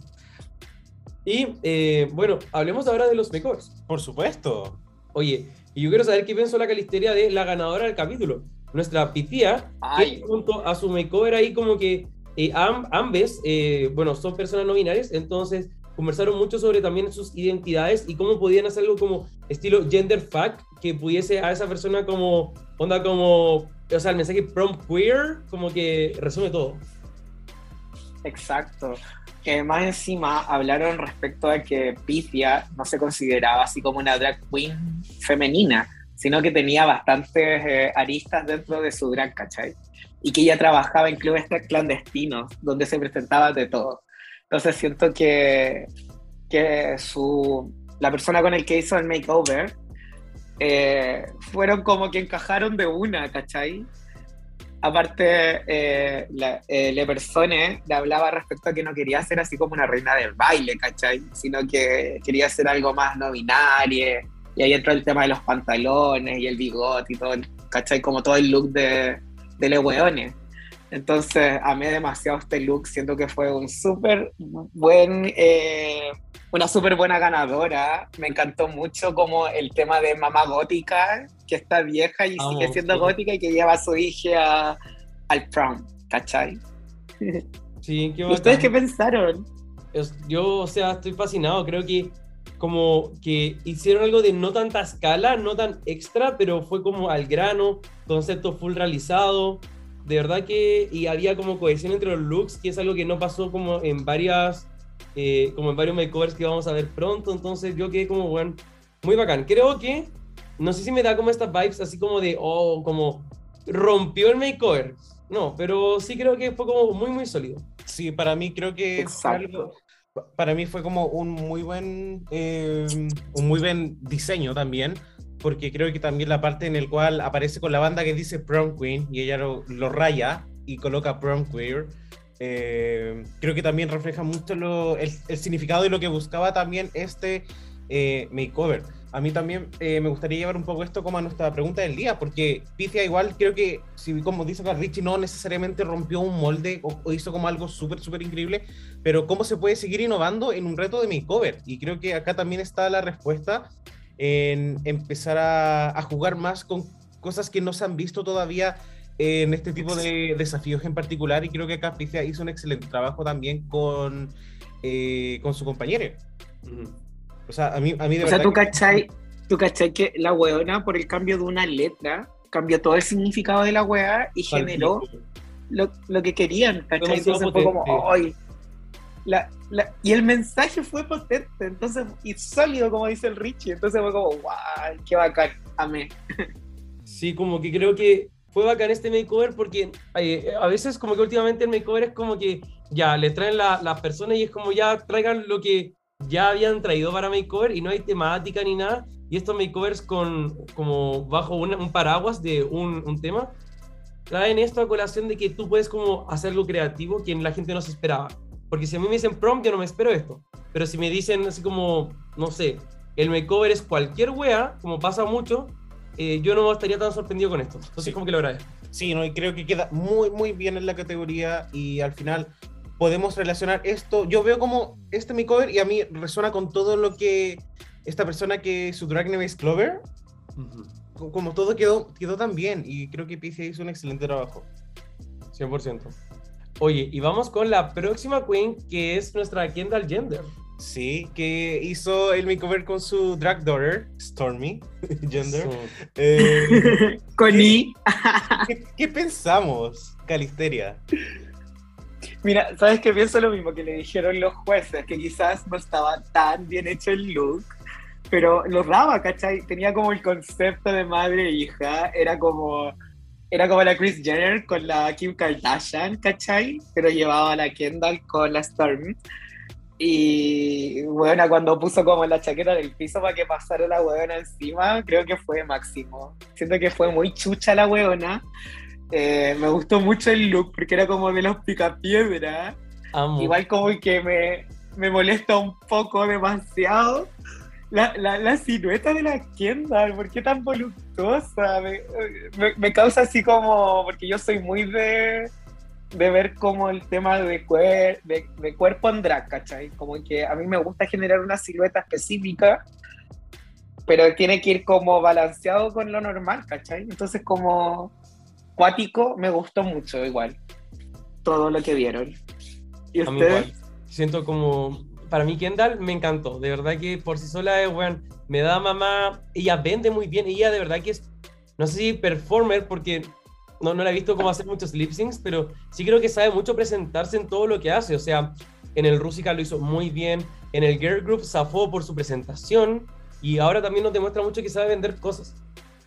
Y eh, bueno, hablemos ahora de los makeovers. Por supuesto. Oye, y yo quiero saber qué pensó la calisteria de la ganadora del capítulo. Nuestra pitía, Ay. que junto a su makeover ahí como que eh, am- ambes, eh, bueno, son personas no binarias, entonces conversaron mucho sobre también sus identidades y cómo podían hacer algo como estilo gender fuck, que pudiese a esa persona como, onda como, o sea, el mensaje prom queer, como que resume todo. Exacto. Que más encima hablaron respecto a que Pifia no se consideraba así como una drag queen femenina, sino que tenía bastantes eh, aristas dentro de su drag, ¿cachai? Y que ella trabajaba en clubes clandestinos, donde se presentaba de todo. Entonces siento que, que su, la persona con el que hizo el makeover eh, fueron como que encajaron de una, ¿cachai? Aparte, eh, la, eh, Le Persone le hablaba respecto a que no quería ser así como una reina del baile, ¿cachai? Sino que quería ser algo más no binario. Y ahí entró el tema de los pantalones y el bigote y todo, ¿cachai? Como todo el look de, de Le Weones. Entonces, amé demasiado este look, siento que fue un súper buen, eh, una súper buena ganadora. Me encantó mucho como el tema de mamá gótica, que está vieja y sigue siendo sí. gótica y que lleva a su hija al prom, ¿cachai? Sí, qué ¿Y ¿Ustedes qué pensaron? Yo, o sea, estoy fascinado. Creo que como que hicieron algo de no tanta escala, no tan extra, pero fue como al grano, concepto full realizado. De verdad que, y había como cohesión entre los looks, que es algo que no pasó como en varias, eh, como en varios makeovers que vamos a ver pronto. Entonces yo quedé como, bueno, muy bacán. Creo que, no sé si me da como estas vibes así como de, oh, como rompió el makeover. No, pero sí creo que fue como muy, muy sólido. Sí, para mí creo que fue Exacto. para mí fue como un muy buen eh, un muy buen diseño también porque creo que también la parte en el cual aparece con la banda que dice prom queen y ella lo, lo raya y coloca prom queer eh, creo que también refleja mucho lo- el, el significado y lo que buscaba también este eh, makeover a mí también eh, me gustaría llevar un poco esto como a nuestra pregunta del día porque Pithia igual creo que si como dice acá Richie no necesariamente rompió un molde o, o hizo como algo súper súper increíble pero cómo se puede seguir innovando en un reto de makeover. Y creo que acá también está la respuesta en empezar a, a jugar más con cosas que no se han visto todavía en este tipo de desafíos en particular. Y creo que acá Picia hizo un excelente trabajo también con, eh, con su compañero. O sea, a mí, a mí de O sea, verdad tú que- cachai, tú cachai que la weona, por el cambio de una letra, cambió todo el significado de la wea y generó lo, lo que querían, ¿cachai? Entonces fue como. ¡ay! La, la- y el mensaje fue potente, entonces, y sólido, como dice el Richie. Entonces fue como, ¡guau! ¡Qué bacán! Amé. Sí, como que creo que fue bacán este makeover porque eh, a veces como que últimamente el makeover es como que ya les traen la- las personas y es como ya traigan lo que ya habían traído para makeover y no hay temática ni nada. Y estos makeovers con como bajo un paraguas de un, un tema traen esto a colación de que tú puedes como hacer algo creativo que la gente no se esperaba. Porque si a mí me dicen prom, yo no me espero esto. Pero si me dicen así como, no sé, el makeover es cualquier wea, como pasa mucho, eh, yo no estaría tan sorprendido con esto. Entonces, Sí. como que lo agradezco. Sí, no, y creo que queda muy, muy bien en la categoría y al final podemos relacionar esto. Yo veo como este mi cover y a mí resuena con todo lo que esta persona que su drag name es Clover, co- como todo quedó, quedó tan bien y creo que Pizia hizo un excelente trabajo. 100%. Oye, y vamos con la próxima queen, que es nuestra Kendall Gender. Sí, que hizo el makeover con su drag daughter, Stormy [laughs] Gender. Sí. Eh, [laughs] Con. ¿qué, qué pensamos, Calisteria? Mira, ¿sabes qué? Pienso lo mismo que le dijeron los jueces, que quizás no estaba tan bien hecho el look, pero lo daba, ¿cachai? Tenía como el concepto de madre e hija, era como, era como la Kris Jenner con la Kim Kardashian, ¿cachai? Pero llevaba a la Kendall con la Storm. Y bueno, cuando puso como la chaqueta del piso para que pasara la huevona encima, creo que fue máximo. Siento que fue muy chucha la huevona. Eh, me gustó mucho el look porque era como de los picapiedra. Amo. Igual como que me, me molesta un poco demasiado la, la, la silueta de la Kendall. ¿Por qué tan voluptuosa? Me, me- me causa así como... Porque yo soy muy de, de ver como el tema de, cuer- de, de cuerpo en drag, ¿cachai? Como que a mí me gusta generar una silueta específica pero tiene que ir como balanceado con lo normal, ¿cachai? Entonces como cuático me gustó mucho igual todo lo que vieron. ¿Y ustedes? Siento como. Para mí, Kendall me encantó. De verdad que por sí sola es, weón, me da mamá. Ella vende muy bien. Ella de verdad que es. No sé si performer, porque no, no la he visto como hacer muchos lip syncs, pero sí creo que sabe mucho presentarse en todo lo que hace. O sea, en el Rusica lo hizo muy bien. En el Girl Group zafó por su presentación. Y ahora también nos demuestra mucho que sabe vender cosas.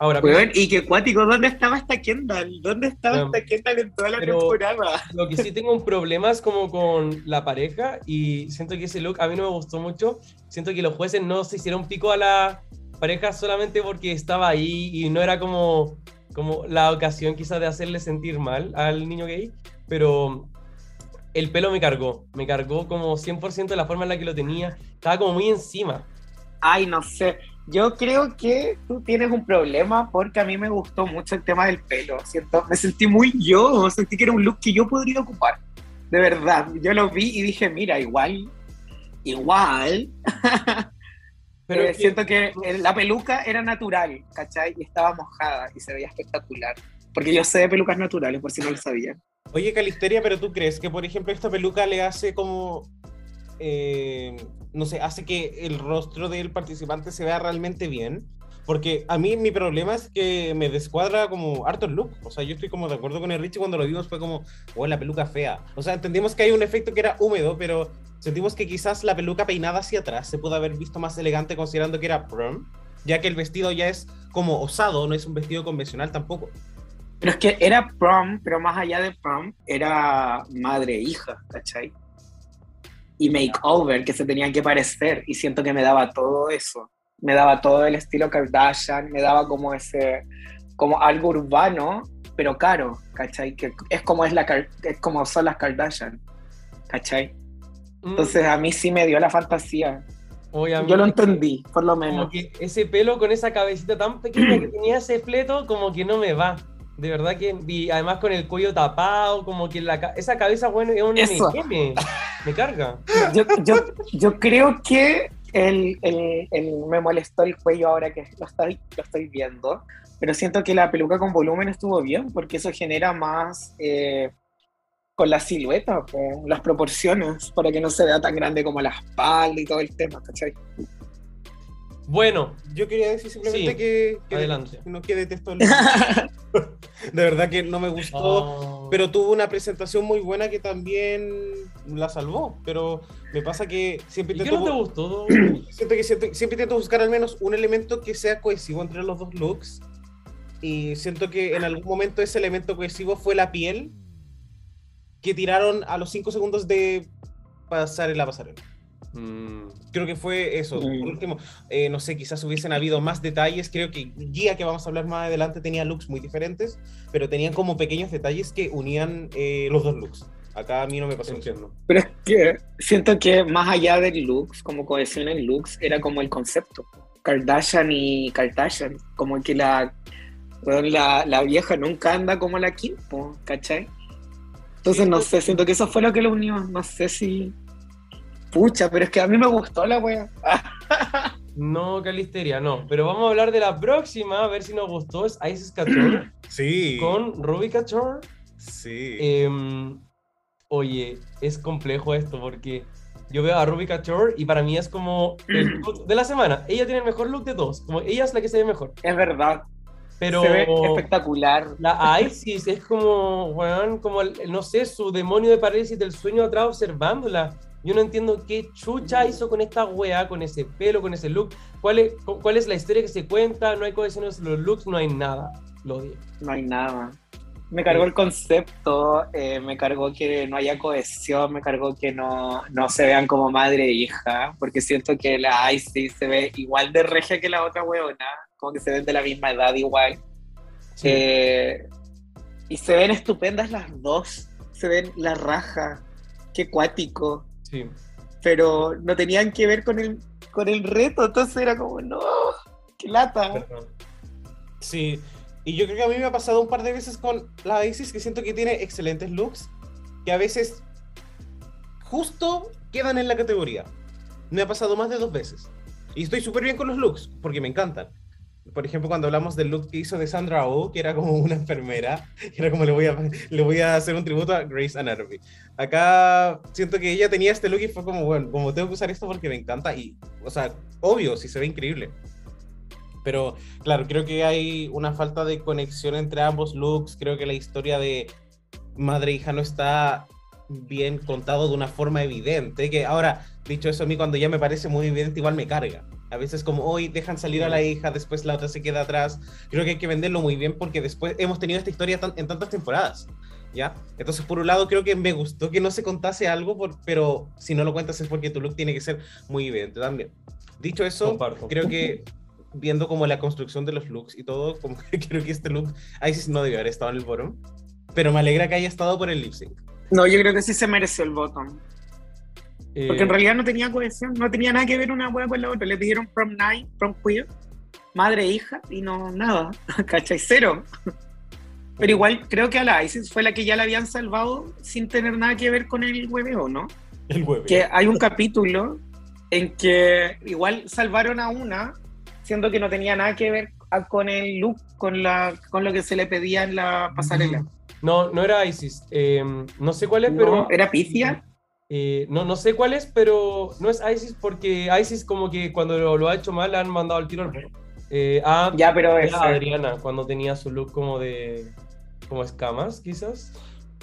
Ahora, Weón, y que cuático, ¿dónde estaba esta Kendall? ¿Dónde estaba Weón, esta Kendall en toda la temporada? Lo que sí [laughs] tengo un problema es como con la pareja y siento que ese look a mí no me gustó mucho. Siento que los jueces no se hicieron pico a la pareja solamente porque estaba ahí y no era como, como la ocasión quizás de hacerle sentir mal al niño gay, pero el pelo me cargó, me cargó como 100% de la forma en la que lo tenía, estaba como muy encima. Ay, no sé. Yo creo que tú tienes un problema porque a mí me gustó mucho el tema del pelo. Siento, me sentí muy yo, sentí que era un look que yo podría ocupar. De verdad, yo lo vi y dije, mira, igual, igual. [laughs] Pero Eh, que- siento que la peluca era natural, ¿cachai? Y estaba mojada y se veía espectacular. Porque yo sé de pelucas naturales, por si no lo sabían. Oye, Calisteria, pero tú crees que, por ejemplo, esta peluca le hace como. Eh, no sé, hace que el rostro del participante se vea realmente bien. Porque a mí mi problema es que me descuadra como harto el look. O sea, yo estoy como de acuerdo con el Richie cuando lo vimos, fue como, oh, la peluca fea. O sea, entendimos que hay un efecto que era húmedo, pero sentimos que quizás la peluca peinada hacia atrás se pudo haber visto más elegante considerando que era prom, ya que el vestido ya es como osado, no es un vestido convencional tampoco. Pero es que era prom, pero más allá de prom, era madre e ¿cachai? Y makeover, que se tenían que parecer, y siento que me daba todo eso. Me daba todo el estilo Kardashian, me daba como ese, como algo urbano, pero caro, ¿cachai? Que es como, es la, es como son las Kardashian, ¿cachai? Mm, Entonces a mí sí me dio la fantasía. mí Yo lo entendí, por lo Como menos. que ese pelo con esa cabecita tan pequeña que tenía ese fleto, como que no me va. De verdad que, y además con el cuello tapado, como que la, esa cabeza, bueno, es un. M&M. Me carga. Yo, yo, yo creo que el, el- el- me molestó el cuello ahora que lo estoy, lo estoy viendo, pero siento que la peluca con volumen estuvo bien porque eso genera más eh, con la silueta, con las proporciones, para que no se vea tan grande como la espalda y todo el tema, ¿cachai? Bueno, Yo quería decir simplemente Sí, que, que- adelante. no que detesto el look. [laughs] De verdad que no me gustó. oh, Pero tuvo una presentación muy buena que también la salvó. Pero me pasa que siempre ¿y qué intento, no te bu- gustó? [clears throat] siento que siento- siempre intento buscar al menos un elemento que sea cohesivo entre los dos looks. Y siento que en algún momento ese elemento cohesivo fue la piel que tiraron a los 5 segundos de pasar en la pasarela. Mm, Creo que fue eso. Mm. Por último, eh, no sé, quizás hubiesen habido más detalles. Creo que Gia, que vamos a hablar más adelante, tenía looks muy diferentes, pero tenían como pequeños detalles que unían eh, los dos looks. Acá a mí no me pasó eso. entiendo. Pero es que siento que más allá del looks, como cohesión en looks, era como el concepto. Kardashian y Kardashian, como que la, la, la vieja nunca anda como la Kim, ¿cachai? Entonces no pues. sé, siento que eso fue lo que lo unió, no sé si... Pucha, pero es que a mí me gustó la wea. No, Calisteria, no. Pero vamos a hablar de la próxima, a ver si nos gustó. Es Isis Couture [clears throat] Sí. con Ruby Couture. Sí. Em, oye, es complejo esto porque yo veo a Ruby Couture y para mí es como el [clears throat] look de la semana. Ella tiene el mejor look de todos. Como ella es la que se ve mejor. Es verdad, Pero se ve espectacular. la Isis es como, weón, como el- el- no sé, su demonio de parálisis del sueño atrás observándola. Yo no entiendo qué chucha hizo con esta wea, con ese pelo, con ese look. ¿Cuál es, cu- cuál es la historia que se cuenta? No hay cohesión en los looks, no hay nada. Lo odio. No hay nada. Me cargó el concepto, eh, me cargó que no haya cohesión, me cargó que no, no se vean como madre e hija, porque siento que la Isis se ve igual de regia que la otra huevona, como que se ven de la misma edad igual. Sí. Eh, y se ven estupendas las dos, se ven la raja, qué cuático, sí. pero no tenían que ver con el, con el reto, entonces era como, no, qué lata. perdón. Sí. Y yo creo que a mí me ha pasado un par de veces con la Isis que siento que tiene excelentes looks, que a veces justo quedan en la categoría. Me ha pasado más de dos veces. Y estoy súper bien con los looks, porque me encantan. Por ejemplo, cuando hablamos del look que hizo de Sandra Oh, que era como una enfermera, que era como le voy a, le voy a hacer un tributo a Grace Anatomy. Acá siento que ella tenía este look y fue como, bueno, como tengo que usar esto porque me encanta. Y, o sea, obvio, si se ve increíble. Pero claro, creo que hay una falta de conexión entre ambos looks. Creo que la historia de madre e hija no está bien contado de una forma evidente. Que ahora, dicho eso, a mí cuando ya me parece muy evidente, igual me carga. A veces como hoy dejan salir a la hija, después la otra se queda atrás. Creo que hay que venderlo muy bien porque después hemos tenido esta historia tan- en tantas temporadas. ¿Ya? Entonces, por un lado, creo que me gustó que no se contase algo, por- pero si no lo cuentas es porque tu look tiene que ser muy evidente también. Dicho eso, Comparto. creo que viendo como la construcción de los looks y todo, como [laughs] que creo que este look, ahí sí no debió haber estado en el bottom, pero me alegra que haya estado por el lip sync. No, yo creo que sí se mereció el botón. Eh, Porque en realidad no tenía cohesión, no tenía nada que ver una hueá con la otra. Le pidieron prom night, prom queer, madre e hija, y no, nada. [laughs] ¿Cachai? Cero. Pero igual creo que a la Isis fue la que ya la habían salvado sin tener nada que ver con el hueveo, ¿no? El huevo. Que hay un capítulo en que igual salvaron a una, siendo que no tenía nada que ver con el look, con, la, con lo que se le pedía en la pasarela. No, no era Isis. eh, no sé cuál es, pero. No, ¿Era Picia? Eh, no, no sé cuál es, pero no es Isis porque Isis, como que cuando lo, lo ha hecho mal, le han mandado al tiro al perro. Eh, ah, Ya, pero era esa. Adriana, cuando tenía su look como de. como escamas, quizás.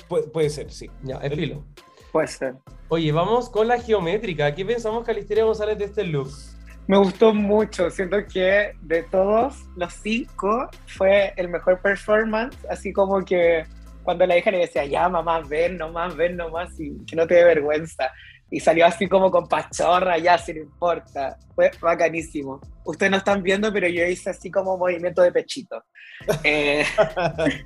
Pu- puede ser, sí. Ya, es filo. Puede ser. Oye, vamos con la geométrica. ¿Qué pensamos, Calisteria González, de este look? Me gustó mucho. Siento que de todos los cinco fue el mejor performance. Así como que cuando la hija le decía, ya mamá, ven nomás, ven nomás, y que no te dé vergüenza. Y salió así como con pachorra, ya, si no importa. Fue bacanísimo. Ustedes no están viendo, pero yo hice así como movimiento de pechito. Eh, [laughs]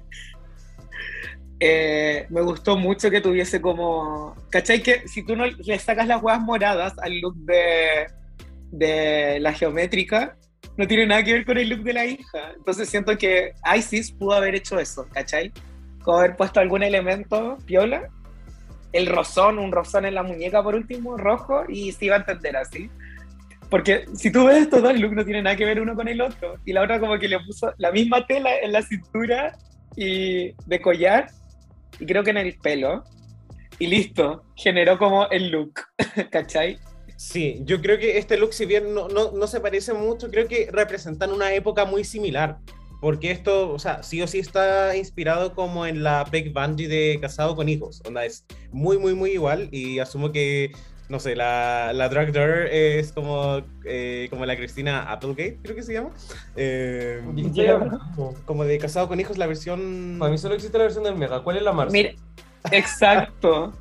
eh, me gustó mucho que tuviese como. ¿Cachai? Que si tú no le sacas las huevas moradas al look de, de la geométrica, no tiene nada que ver con el look de la hija. Entonces siento que Isis pudo haber hecho eso, ¿cachai? Como haber puesto algún elemento piola, el rozón, un rozón en la muñeca por último, rojo, y se iba a entender así. Porque si tú ves estos dos looks, no tienen nada que ver uno con el otro. Y la otra, como que le puso la misma tela en la cintura y de collar, y creo que en el pelo. Y listo, generó como el look, [laughs] ¿cachai? Sí, yo creo que este look, si bien no, no, no se parece mucho, creo que representan una época muy similar. Porque esto, o sea, sí o sí está inspirado como en la Beck Bungie de Casado con Hijos. Onda, es muy, muy, muy igual. Y asumo que, no sé, la, la Drag Door es como, eh, como la Cristina Applegate, creo que se llama. Eh, como de Casado con Hijos, la versión... Para mí solo existe la versión del Mega. ¿Cuál es la Marcia? Mira, exacto.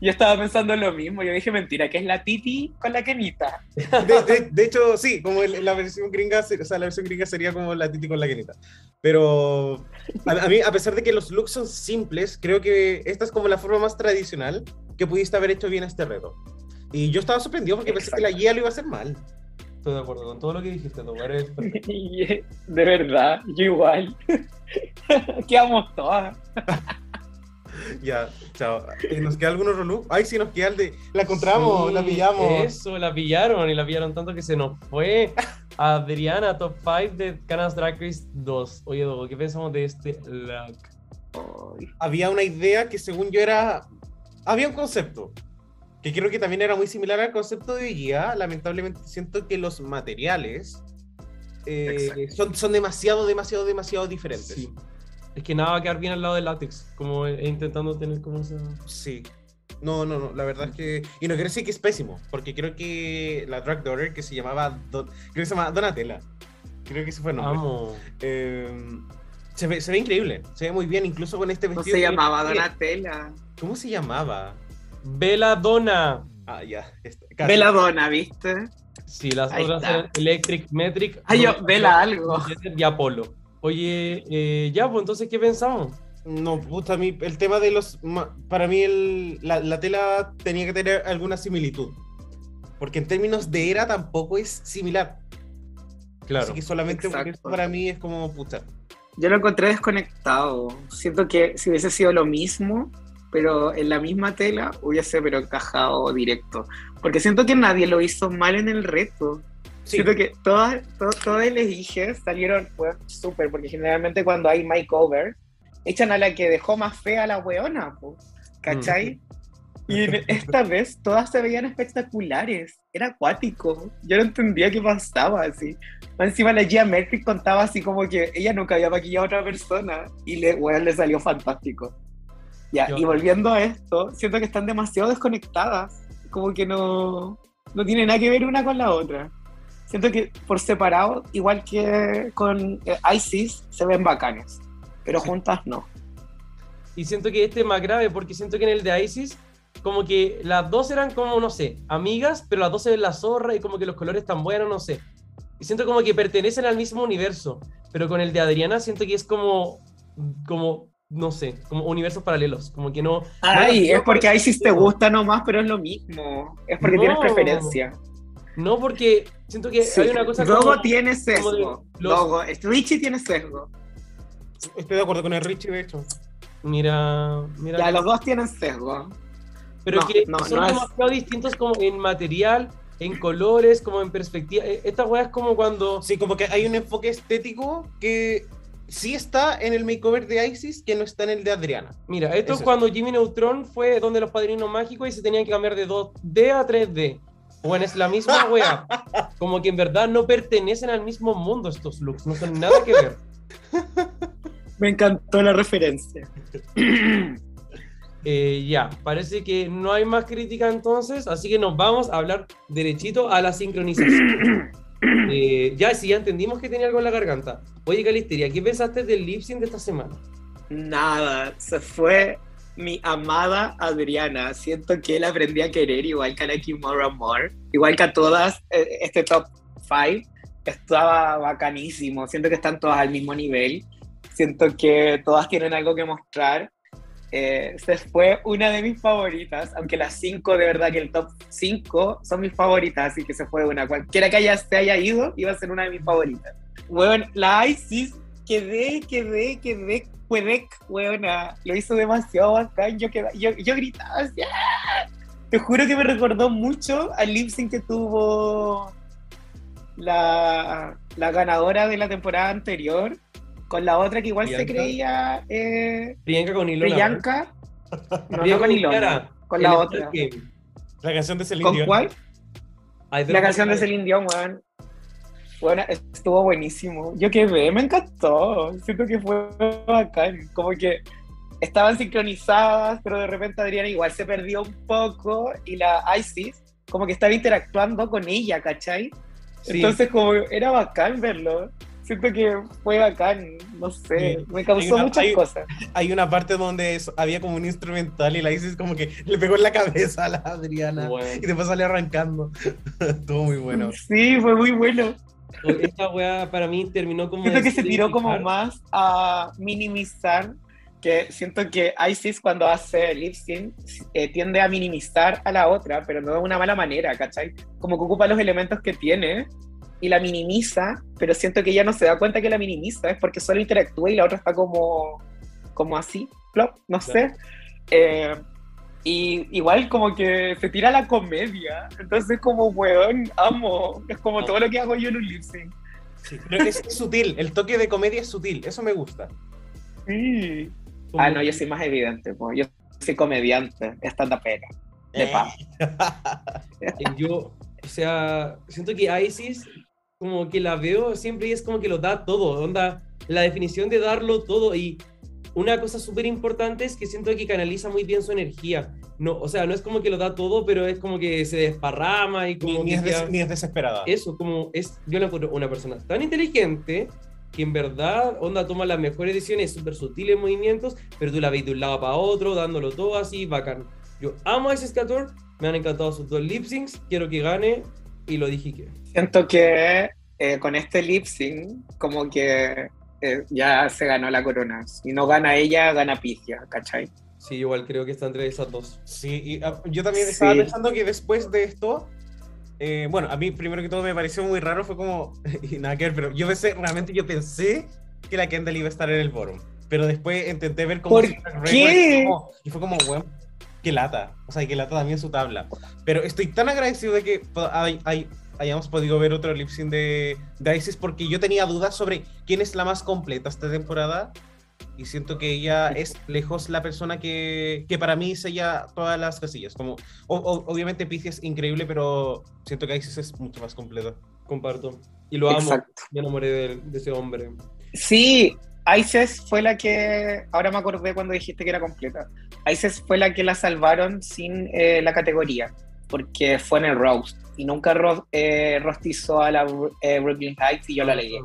Yo estaba pensando lo mismo. Yo dije, mentira, que es la Titi con la Kenita. De, de- de hecho, sí, como el- la versión gringa, o sea, la versión gringa sería como la Titi con la Kenita. Pero a, a mí, a pesar de que los looks son simples, creo que esta es como la forma más tradicional que pudiste haber hecho bien este reto. Y yo estaba sorprendido porque pensé que la guía lo iba a hacer mal. Estoy de acuerdo con todo lo que dijiste, tú eres perfecto. [laughs] De verdad, yo igual. [laughs] Quedamos todas. [laughs] [laughs] Ya, chao. ¿Nos queda algún otro look? Ay, sí, nos queda el de... La encontramos, Sí, la pillamos. Eso, la pillaron y la pillaron tanto que se nos fue. [laughs] Adriana, top 5 de Canas Drag Race 2. Oye, Dogo, ¿qué pensamos de este look? Ay, había una idea que según yo era... Había un concepto, que creo que también era muy similar al concepto de guía. Lamentablemente siento que los materiales eh, son, son demasiado, demasiado, demasiado diferentes. Sí. Es que nada va a quedar bien al lado del látex, como eh, intentando tener como esa... Sí. No, no, no, la verdad es que... Y no quiero decir que es pésimo, porque creo que la drag daughter que se llamaba... Don- creo que se llama Donatella. Creo que ese fue el nombre. Amo. Eh, se, ve, se ve increíble, se ve muy bien, incluso con este ¿Cómo vestido. se que- llamaba Donatella? ¿Cómo se llamaba? Veladona. Ah, ya. está, casi. Veladona, ¿viste? Sí, las Ahí otras está. eran Electric, Metric. Ay, yo, vela algo. y Apolo. Oye, eh, ya, pues entonces, ¿qué pensamos? No, puta, a mí el tema de los. Para mí, el, la, la tela tenía que tener alguna similitud. Porque en términos de era tampoco es similar. Claro. Así que solamente porque para mí es como puta. Yo lo encontré desconectado. Siento que si hubiese sido lo mismo, pero en la misma tela, hubiese pero encajado directo. Porque siento que nadie lo hizo mal en el reto. Sí, Siento que todas, to- todas las dije salieron pues, súper, porque generalmente cuando hay makeover, echan a la que dejó más fea a la weona, po, ¿cachai? Y en- [laughs] esta vez todas se veían espectaculares, era acuático, yo no entendía qué pasaba así. Encima la Gia Mercury contaba así como que ella nunca había maquillado a otra persona y le, weón, le salió fantástico. Ya, Yo- y volviendo a esto, siento que están demasiado desconectadas, como que no, no tiene nada que ver una con la otra. Siento que por separado, igual que con eh, Isis, se ven bacanes, pero juntas no. Y siento que este es más grave porque siento que en el de Isis, como que las dos eran como, no sé, amigas, pero las dos se ven la zorra y como que los colores están buenos, no sé. Y siento como que pertenecen al mismo universo. Pero con el de Adriana siento que es como, como, no sé, como universos paralelos. Como que no. Ay, no, es porque Isis te no. gusta nomás, pero es lo mismo. Es porque No. tienes preferencia. No, porque siento que Sí. hay una cosa Logo como- tiene como sesgo. los- Logo, Richie tiene sesgo. estoy de acuerdo con el Richie, de hecho. Mira, mira. Ya, los dos tienen sesgo. pero no, que no, son no es- demasiado distintos como en material, en colores, como en perspectiva. Eh, Esta weá es como cuando. Sí, como que hay un enfoque estético que sí está en el makeover de Isis, que no está en el de Adriana. Mira, esto es cuando Jimmy Neutron fue donde los padrinos mágicos y se tenían que cambiar de 2D a 3D. Bueno, es la misma wea. Como que en verdad no pertenecen al mismo mundo estos looks, no son nada que ver. Me encantó la referencia. Eh, ya, parece que no hay más crítica entonces, así que nos vamos a hablar derechito a la sincronización. [coughs] Eh, ya, sí, ya entendimos que tenía algo en la garganta. Oye, Calisteria, ¿qué pensaste del lip sync de esta semana? Nada, se fue mi amada Adriana. Siento que él aprendí a querer igual que a la Kimura Moore, igual que a todas. eh, Este top 5 estaba bacanísimo. Siento que están todas al mismo nivel. Siento que todas tienen algo que mostrar. Eh, se fue una de mis favoritas, aunque las 5 de verdad que el top 5 son mis favoritas, así que se fue una. Cualquiera que haya, se haya ido iba a ser una de mis favoritas. Bueno, la Isis quedé, quedé, quedé, quedé, weona. Lo hizo demasiado bacán. Yo, quedé, yo, yo gritaba así, ¡ah! Te juro que me recordó mucho al lip sync que tuvo la, la ganadora de la temporada anterior con la otra que igual se creía eh, Priyanka con Ilona. Priyanka. [laughs] No, con Ilona, con la otra. Game. La canción de Celine ¿Con Dion. cuál? La canción de. Celine Dion, weón. Bueno, estuvo buenísimo. Yo quedé, me encantó. Siento que fue bacán. Como que estaban sincronizadas, pero de repente Adriana igual se perdió un poco y la Isis como que estaba interactuando con ella, ¿cachai? Sí. Entonces como era bacán verlo. Siento que fue bacán, no sé, Sí. me causó una- muchas hay- cosas. Hay una parte donde es- había como un instrumental y la Isis como que le pegó en la cabeza a la Adriana Bueno. y después salió arrancando. [laughs] Estuvo muy bueno. Sí, fue muy bueno. Esta wea para mí terminó como. Siento que se tiró como más a minimizar, que siento que Isis cuando hace lip sync eh, tiende a minimizar a la otra, pero no de una mala manera, ¿cachai? Como que ocupa los elementos que tiene y la minimiza, pero siento que ella no se da cuenta que la minimiza, es porque solo interactúa y la otra está como, como así, plop, no sé. Eh, y igual como que se tira la comedia, entonces como, weón, amo, es como todo lo que hago yo en un lip sync. Sí, pero es, es sutil, el toque de comedia es sutil, eso me gusta. Sí. Como- Ah, no, yo soy más evidente, pues. yo soy comediante, stand pera. De Eh, paz. [laughs] Yo, o sea, siento que Isis, como que la veo siempre y es como que lo da todo. Onda, la definición de darlo todo. Y una cosa súper importante es que siento que canaliza muy bien su energía. No, o sea, no es como que lo da todo, pero es como que se desparrama y Ni, como ni que es des- ni es desesperada. eso, como es, yo la encuentro una persona tan inteligente que en verdad, onda, toma las mejores decisiones, súper sutiles movimientos, pero tú la ves de un lado para otro, dándolo todo así, bacán. Yo amo a ese Scator, me han encantado sus dos lip syncs, quiero que gane, y lo dije que. Siento que eh, con este lip sync, como que eh, ya se ganó la corona. Si no gana ella, gana Pigia, ¿cachai? Sí, igual creo que está entre esas dos. Sí, y ah, yo también estaba Sí. pensando que después de esto, eh, bueno, a mí primero que todo me pareció muy raro, fue como, [laughs] y nada que ver, pero yo pensé, realmente yo pensé que la Kendall iba a estar en el forum, pero después intenté ver cómo ¿Por qué? Y, como- y fue como, weón, qué lata, o sea, que lata también su tabla. Pero estoy tan agradecido de que hay- hay- hayamos podido ver otro lip sync de, de Isis porque yo tenía dudas sobre quién es la más completa esta temporada y siento que ella es lejos la persona que, que para mí sella todas las casillas. Como, o- o- obviamente Pizzi es increíble, pero siento que Isis es mucho más completa. Comparto. Y lo amo, Exacto. me enamoré de, de ese hombre. Sí, Isis fue la que, ahora me acordé cuando dijiste que era completa. Isis fue la que la salvaron sin eh, la categoría, porque fue en el roast y nunca ro- eh, rostizó a la eh, Brooklyn Heights y yo la leí.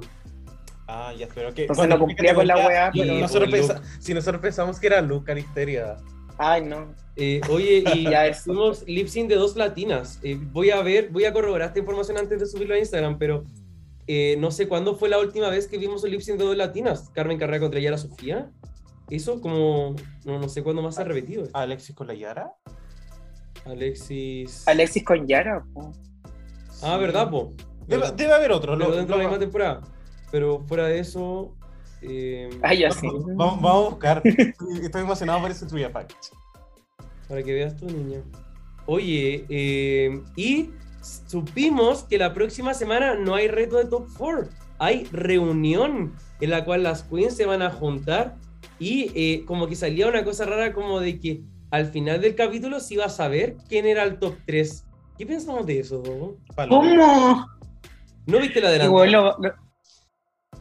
Ah, ya, pero que. Entonces no cumplía con la weá, y pero- nosotros pensa- si nosotros pensamos que era Luca Listeria. Ay, no. Eh, oye, [laughs] y Ya tuvimos lip sync de dos latinas. Eh, voy a ver, voy a corroborar esta información antes de subirlo a Instagram, pero eh, no sé cuándo fue la última vez que vimos un lip sync de dos latinas. Carmen Carrera contra Yara Sofía. Eso como, no, no sé cuándo más se ha repetido. esto. Alexis con la Yara. Alexis. Alexis con Yara. po. Ah, ¿verdad, po? Debe, ¿Verdad? debe haber otro. Pero lo- dentro de la lo- misma temporada. Pero fuera de eso. eh, Ay, ya sí. Vamos, vamos a buscar. [laughs] Estoy emocionado por ese Trivia Fact. Para que veas tu niña. Oye, eh, y supimos que la próxima semana no hay reto de top 4. hay reunión en la cual las queens se van a juntar y eh, como que salía una cosa rara como de que al final del capítulo se iba a saber quién era el top 3. ¿Qué pensamos de eso? ¿Cómo? ¿No viste? Igual lo- lo-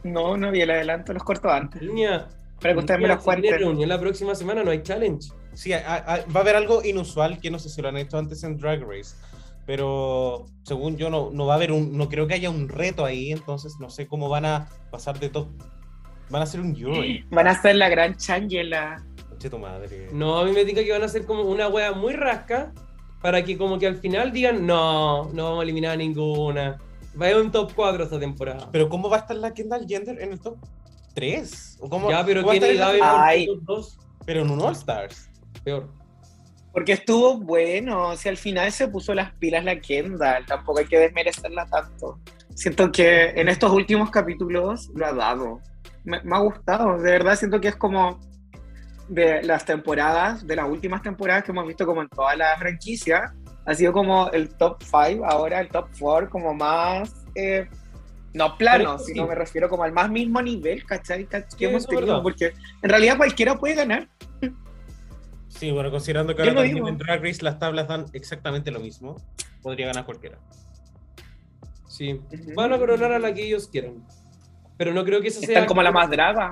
No, no vi el adelanto, los corto antes. Niña, Para que ustedes me los cuenten. reunión la próxima semana, no hay challenge. Sí, a- a- va a haber algo inusual que no sé si lo han hecho antes en Drag Race. Pero según yo, no, no va a haber un. No creo que haya un reto ahí. Entonces no sé cómo van a pasar de top. Van a hacer un jury. Van a ser la gran Changela. Conche tu madre. No, a mí me diga que van a hacer como una wea muy rasca para que como que al final digan, no, no vamos a eliminar a ninguna. Va a haber un top 4 esta temporada. Pero ¿cómo va a estar la Kendall Gender en el top 3? ¿O cómo, ya, pero cómo va a Kenny estar en la- Davenport Ay. top 2, Pero en un All Stars. peor. Porque estuvo bueno, si al final se puso las pilas la Kendall, tampoco hay que desmerecerla tanto. Siento que en estos últimos capítulos lo ha dado. Me, me ha gustado, de verdad siento que es como de las temporadas, de las últimas temporadas que hemos visto como en toda la franquicia, ha sido como el top 5, ahora el top 4 como más, eh, no plano, sino me refiero como al más mismo nivel, ¿cachai? Que Sí, hemos eso tenido, porque en realidad cualquiera puede ganar. Sí, bueno, considerando que Yo ahora también en Drag Race las tablas dan exactamente lo mismo, podría ganar cualquiera. Sí. Van a coronar a la que ellos quieran. Pero no creo que esa sea. Están como la más draga.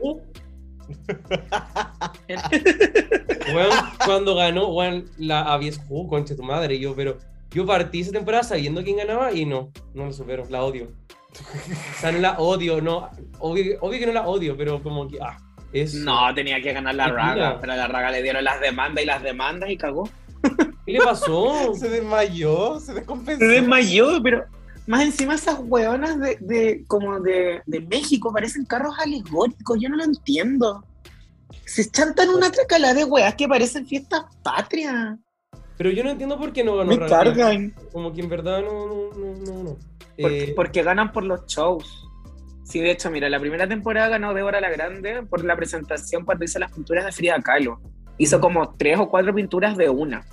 Uh. [laughs] [laughs] Weón, cuando ganó, weón, la Avies, uh, concha tu madre, yo, pero yo partí esa temporada sabiendo quién ganaba y no, no lo supero, la odio. O sea, no la odio, no, obvio, obvio que no la odio, pero como que, ah, es... No, tenía que ganar la raga, pero a la raga le dieron las demandas y las demandas y cagó. ¿Qué le pasó? [laughs] Se desmayó, se descompensó. Se desmayó, pero más encima esas hueonas de, de como de, de México parecen carros alegóricos, yo no lo entiendo. Se chantan una tracala de weas que parecen fiestas patrias. Pero yo no entiendo por qué no ganó Me cargan. Como que en verdad no, no, no, no, no. Porque, Eh, porque ganan por los shows. Sí, de hecho, mira, la primera temporada ganó Débora la Grande por la presentación cuando hizo las pinturas de Frida Kahlo. Hizo como tres o cuatro pinturas de una.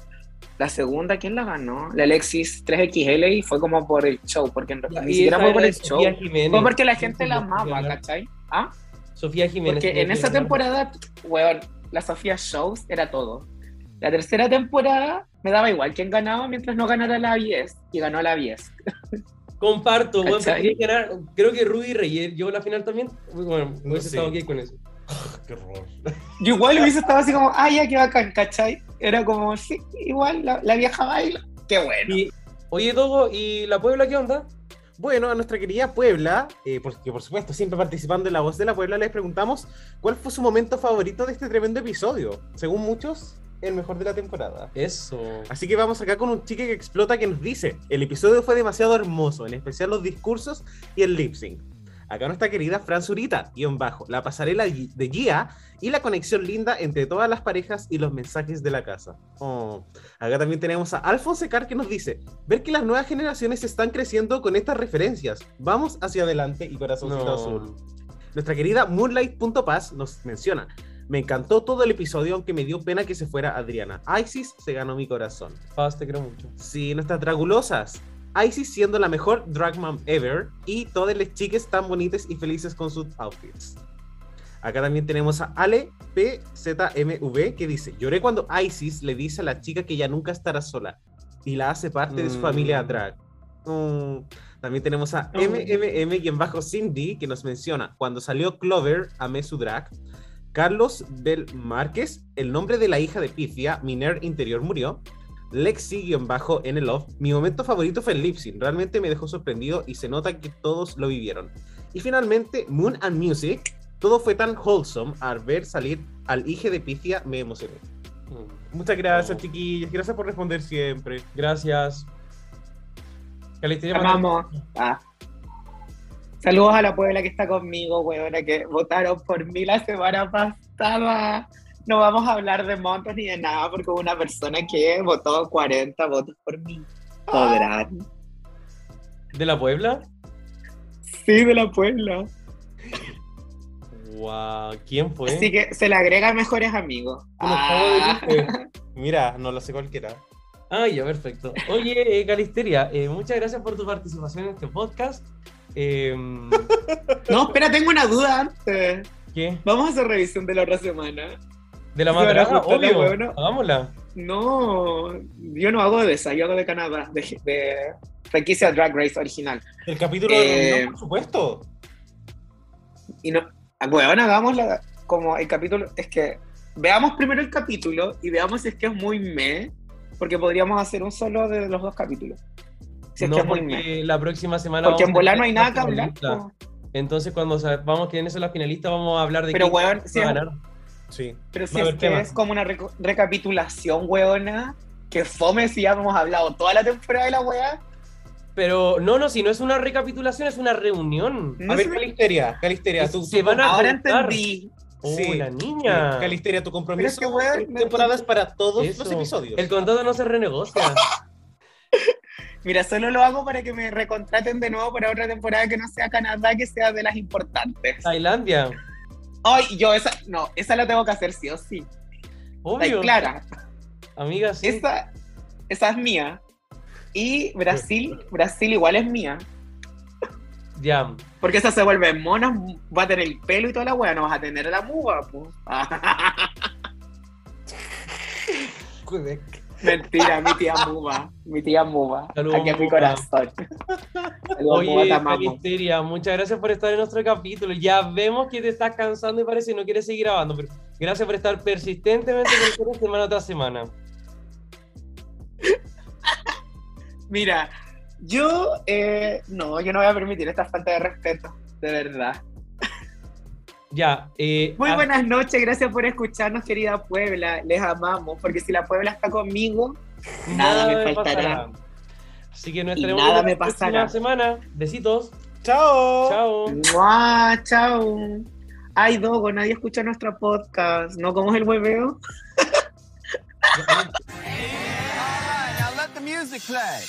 La segunda, ¿quién la ganó? La Alexis 3XL y fue como por el show, porque en realidad ni siquiera fue por el show. Jiménez. Fue porque la gente la amaba. ¿cachai? ¿Ah? Sofía Jiménez. Porque en esa temporada, weón, la Sofía Shows era todo. La tercera temporada me daba igual quién ganaba mientras no ganara la 10 y ganó la 10. Comparto, bueno, creo que Rudy Reyes llegó a la final también. Bueno, No hubiese sé. estado ok con eso. [laughs] Qué horror. Yo igual hubiese estado así como, ah, ya, qué bacán, ¿cachai? Era como, sí, igual, la, la vieja baila. Qué bueno. Y, oye, Dogo, ¿y la Puebla qué onda? Bueno, a nuestra querida Puebla, eh, porque por supuesto siempre participando en La Voz de la Puebla, les preguntamos cuál fue su momento favorito de este tremendo episodio. Según muchos, el mejor de la temporada. Eso. Así que vamos acá con un chique que explota que nos dice, el episodio fue demasiado hermoso, en especial los discursos y el lip sync. Acá nuestra querida Fran Zurita, guion bajo, la pasarela de Gia y la conexión linda entre todas las parejas y los mensajes de la casa. Oh. Acá también tenemos a Alfonso Car que nos dice, ver que las nuevas generaciones están creciendo con estas referencias. Vamos hacia adelante y corazoncito No. azul. Nuestra querida Moonlight.paz nos menciona, me encantó todo el episodio aunque me dio pena que se fuera Adriana. Isis se ganó mi corazón. Paz, te quiero mucho. Sí, nuestras dragulosas. Isis siendo la mejor drag mom ever y todas las chicas tan bonitas y felices con sus outfits. Acá también tenemos a Ale PZMV que dice, lloré cuando Isis le dice a la chica que ya nunca estará sola y la hace parte de su Mm. familia drag. Mm. También tenemos a Oh. MMM-Cindy que nos menciona, cuando salió Clover, amé su drag. Carlos Bel Márquez, el nombre de la hija de Pifia, Miner Interior murió. Lexi-en el Love, mi momento favorito fue el lip sync, realmente me dejó sorprendido y se nota que todos lo vivieron. Y finalmente, Moon and Music, todo fue tan wholesome al ver salir al hija de Pifia, me emocioné. Mm. Muchas gracias, Oh. chiquillas, gracias por responder siempre. Gracias. Amamos. Ah. Saludos a la Puebla que está conmigo, weona, que votaron por mí la semana pasada. No vamos a hablar de montos ni de nada, porque hubo una persona que votó 40 votos por mí. Podrán. ¿De la Puebla? Sí, de la Puebla. Wow, ¿quién fue? Así que se le agrega a mejores amigos. Ah. [laughs] Mira, no lo sé cualquiera. Ah, ya, perfecto. Oye, eh, Calisteria, eh, muchas gracias por tu participación en este podcast. Em, [laughs] No, espera, tengo una duda antes. ¿Qué? Vamos a hacer revisión de la otra semana. ¿De la ¿Se van a madraga? juntar la Obvio. huevona? Hagámosla. No, yo no hago de esa, yo hago de Canadá, de, de franquicia Drag Race original. El capítulo Eh, de por supuesto. Y no, bueno, hagamos la, como el capítulo, es que veamos primero el capítulo y veamos si es que es muy me, porque podríamos hacer un solo de los dos capítulos. Si es no, que es muy me. la próxima semana. Porque en vamos volar no hay nada que hablar. Entonces, cuando sepamos quiénes son las finalistas, vamos a hablar de Pero, quién weón, va si a es- ganar. Sí. Pero si es que es como una recapitulación, weona, que fome si ya hemos hablado toda la temporada de la weá. Pero no, no, si no es una recapitulación, es una reunión. No a ver, Calisteria, Calisteria, tú, Se tú- van a Ahora juntar. entendí. Oh, Sí, la niña. Sí, Calisteria, tu compromiso Pero es que, weón, esta temporada es para todos Eso. los episodios. El contrato no se renegocia. [laughs] Mira, solo lo hago para que me recontraten de nuevo para otra temporada que no sea Canadá, que sea de las importantes. Tailandia. Ay, yo esa, no, esa la tengo que hacer sí o sí. Obvio. clara. Amiga, sí. Esa, esa es mía. Y Brasil, Brasil igual es mía. Ya. Porque esa se vuelve mona, va a tener el pelo y toda la wea, no vas a tener la muga, pues. [laughs] Mentira, mi tía Muba, mi tía Muba, Saludos, aquí en mi corazón. Saludos, Oye. Calisteria, muchas gracias por estar en nuestro capítulo. Ya vemos que te estás cansando y parece que no quieres seguir grabando, pero gracias por estar persistentemente con nosotros semana tras semana. Mira, yo, eh, no, yo no voy a permitir esta falta de respeto, de verdad. Ya. Eh, Muy ah, buenas noches, gracias por escucharnos, querida Puebla, les amamos, porque si la Puebla está conmigo, nada me faltará. Así que nos Y estaremos nada me pasará. semana. Besitos. ¡Chao! Chao. ¡Mua! ¡Chao! Ay, Dogo, nadie escucha nuestro podcast, ¿no? ¿Cómo es el hueveo? Now let the music play.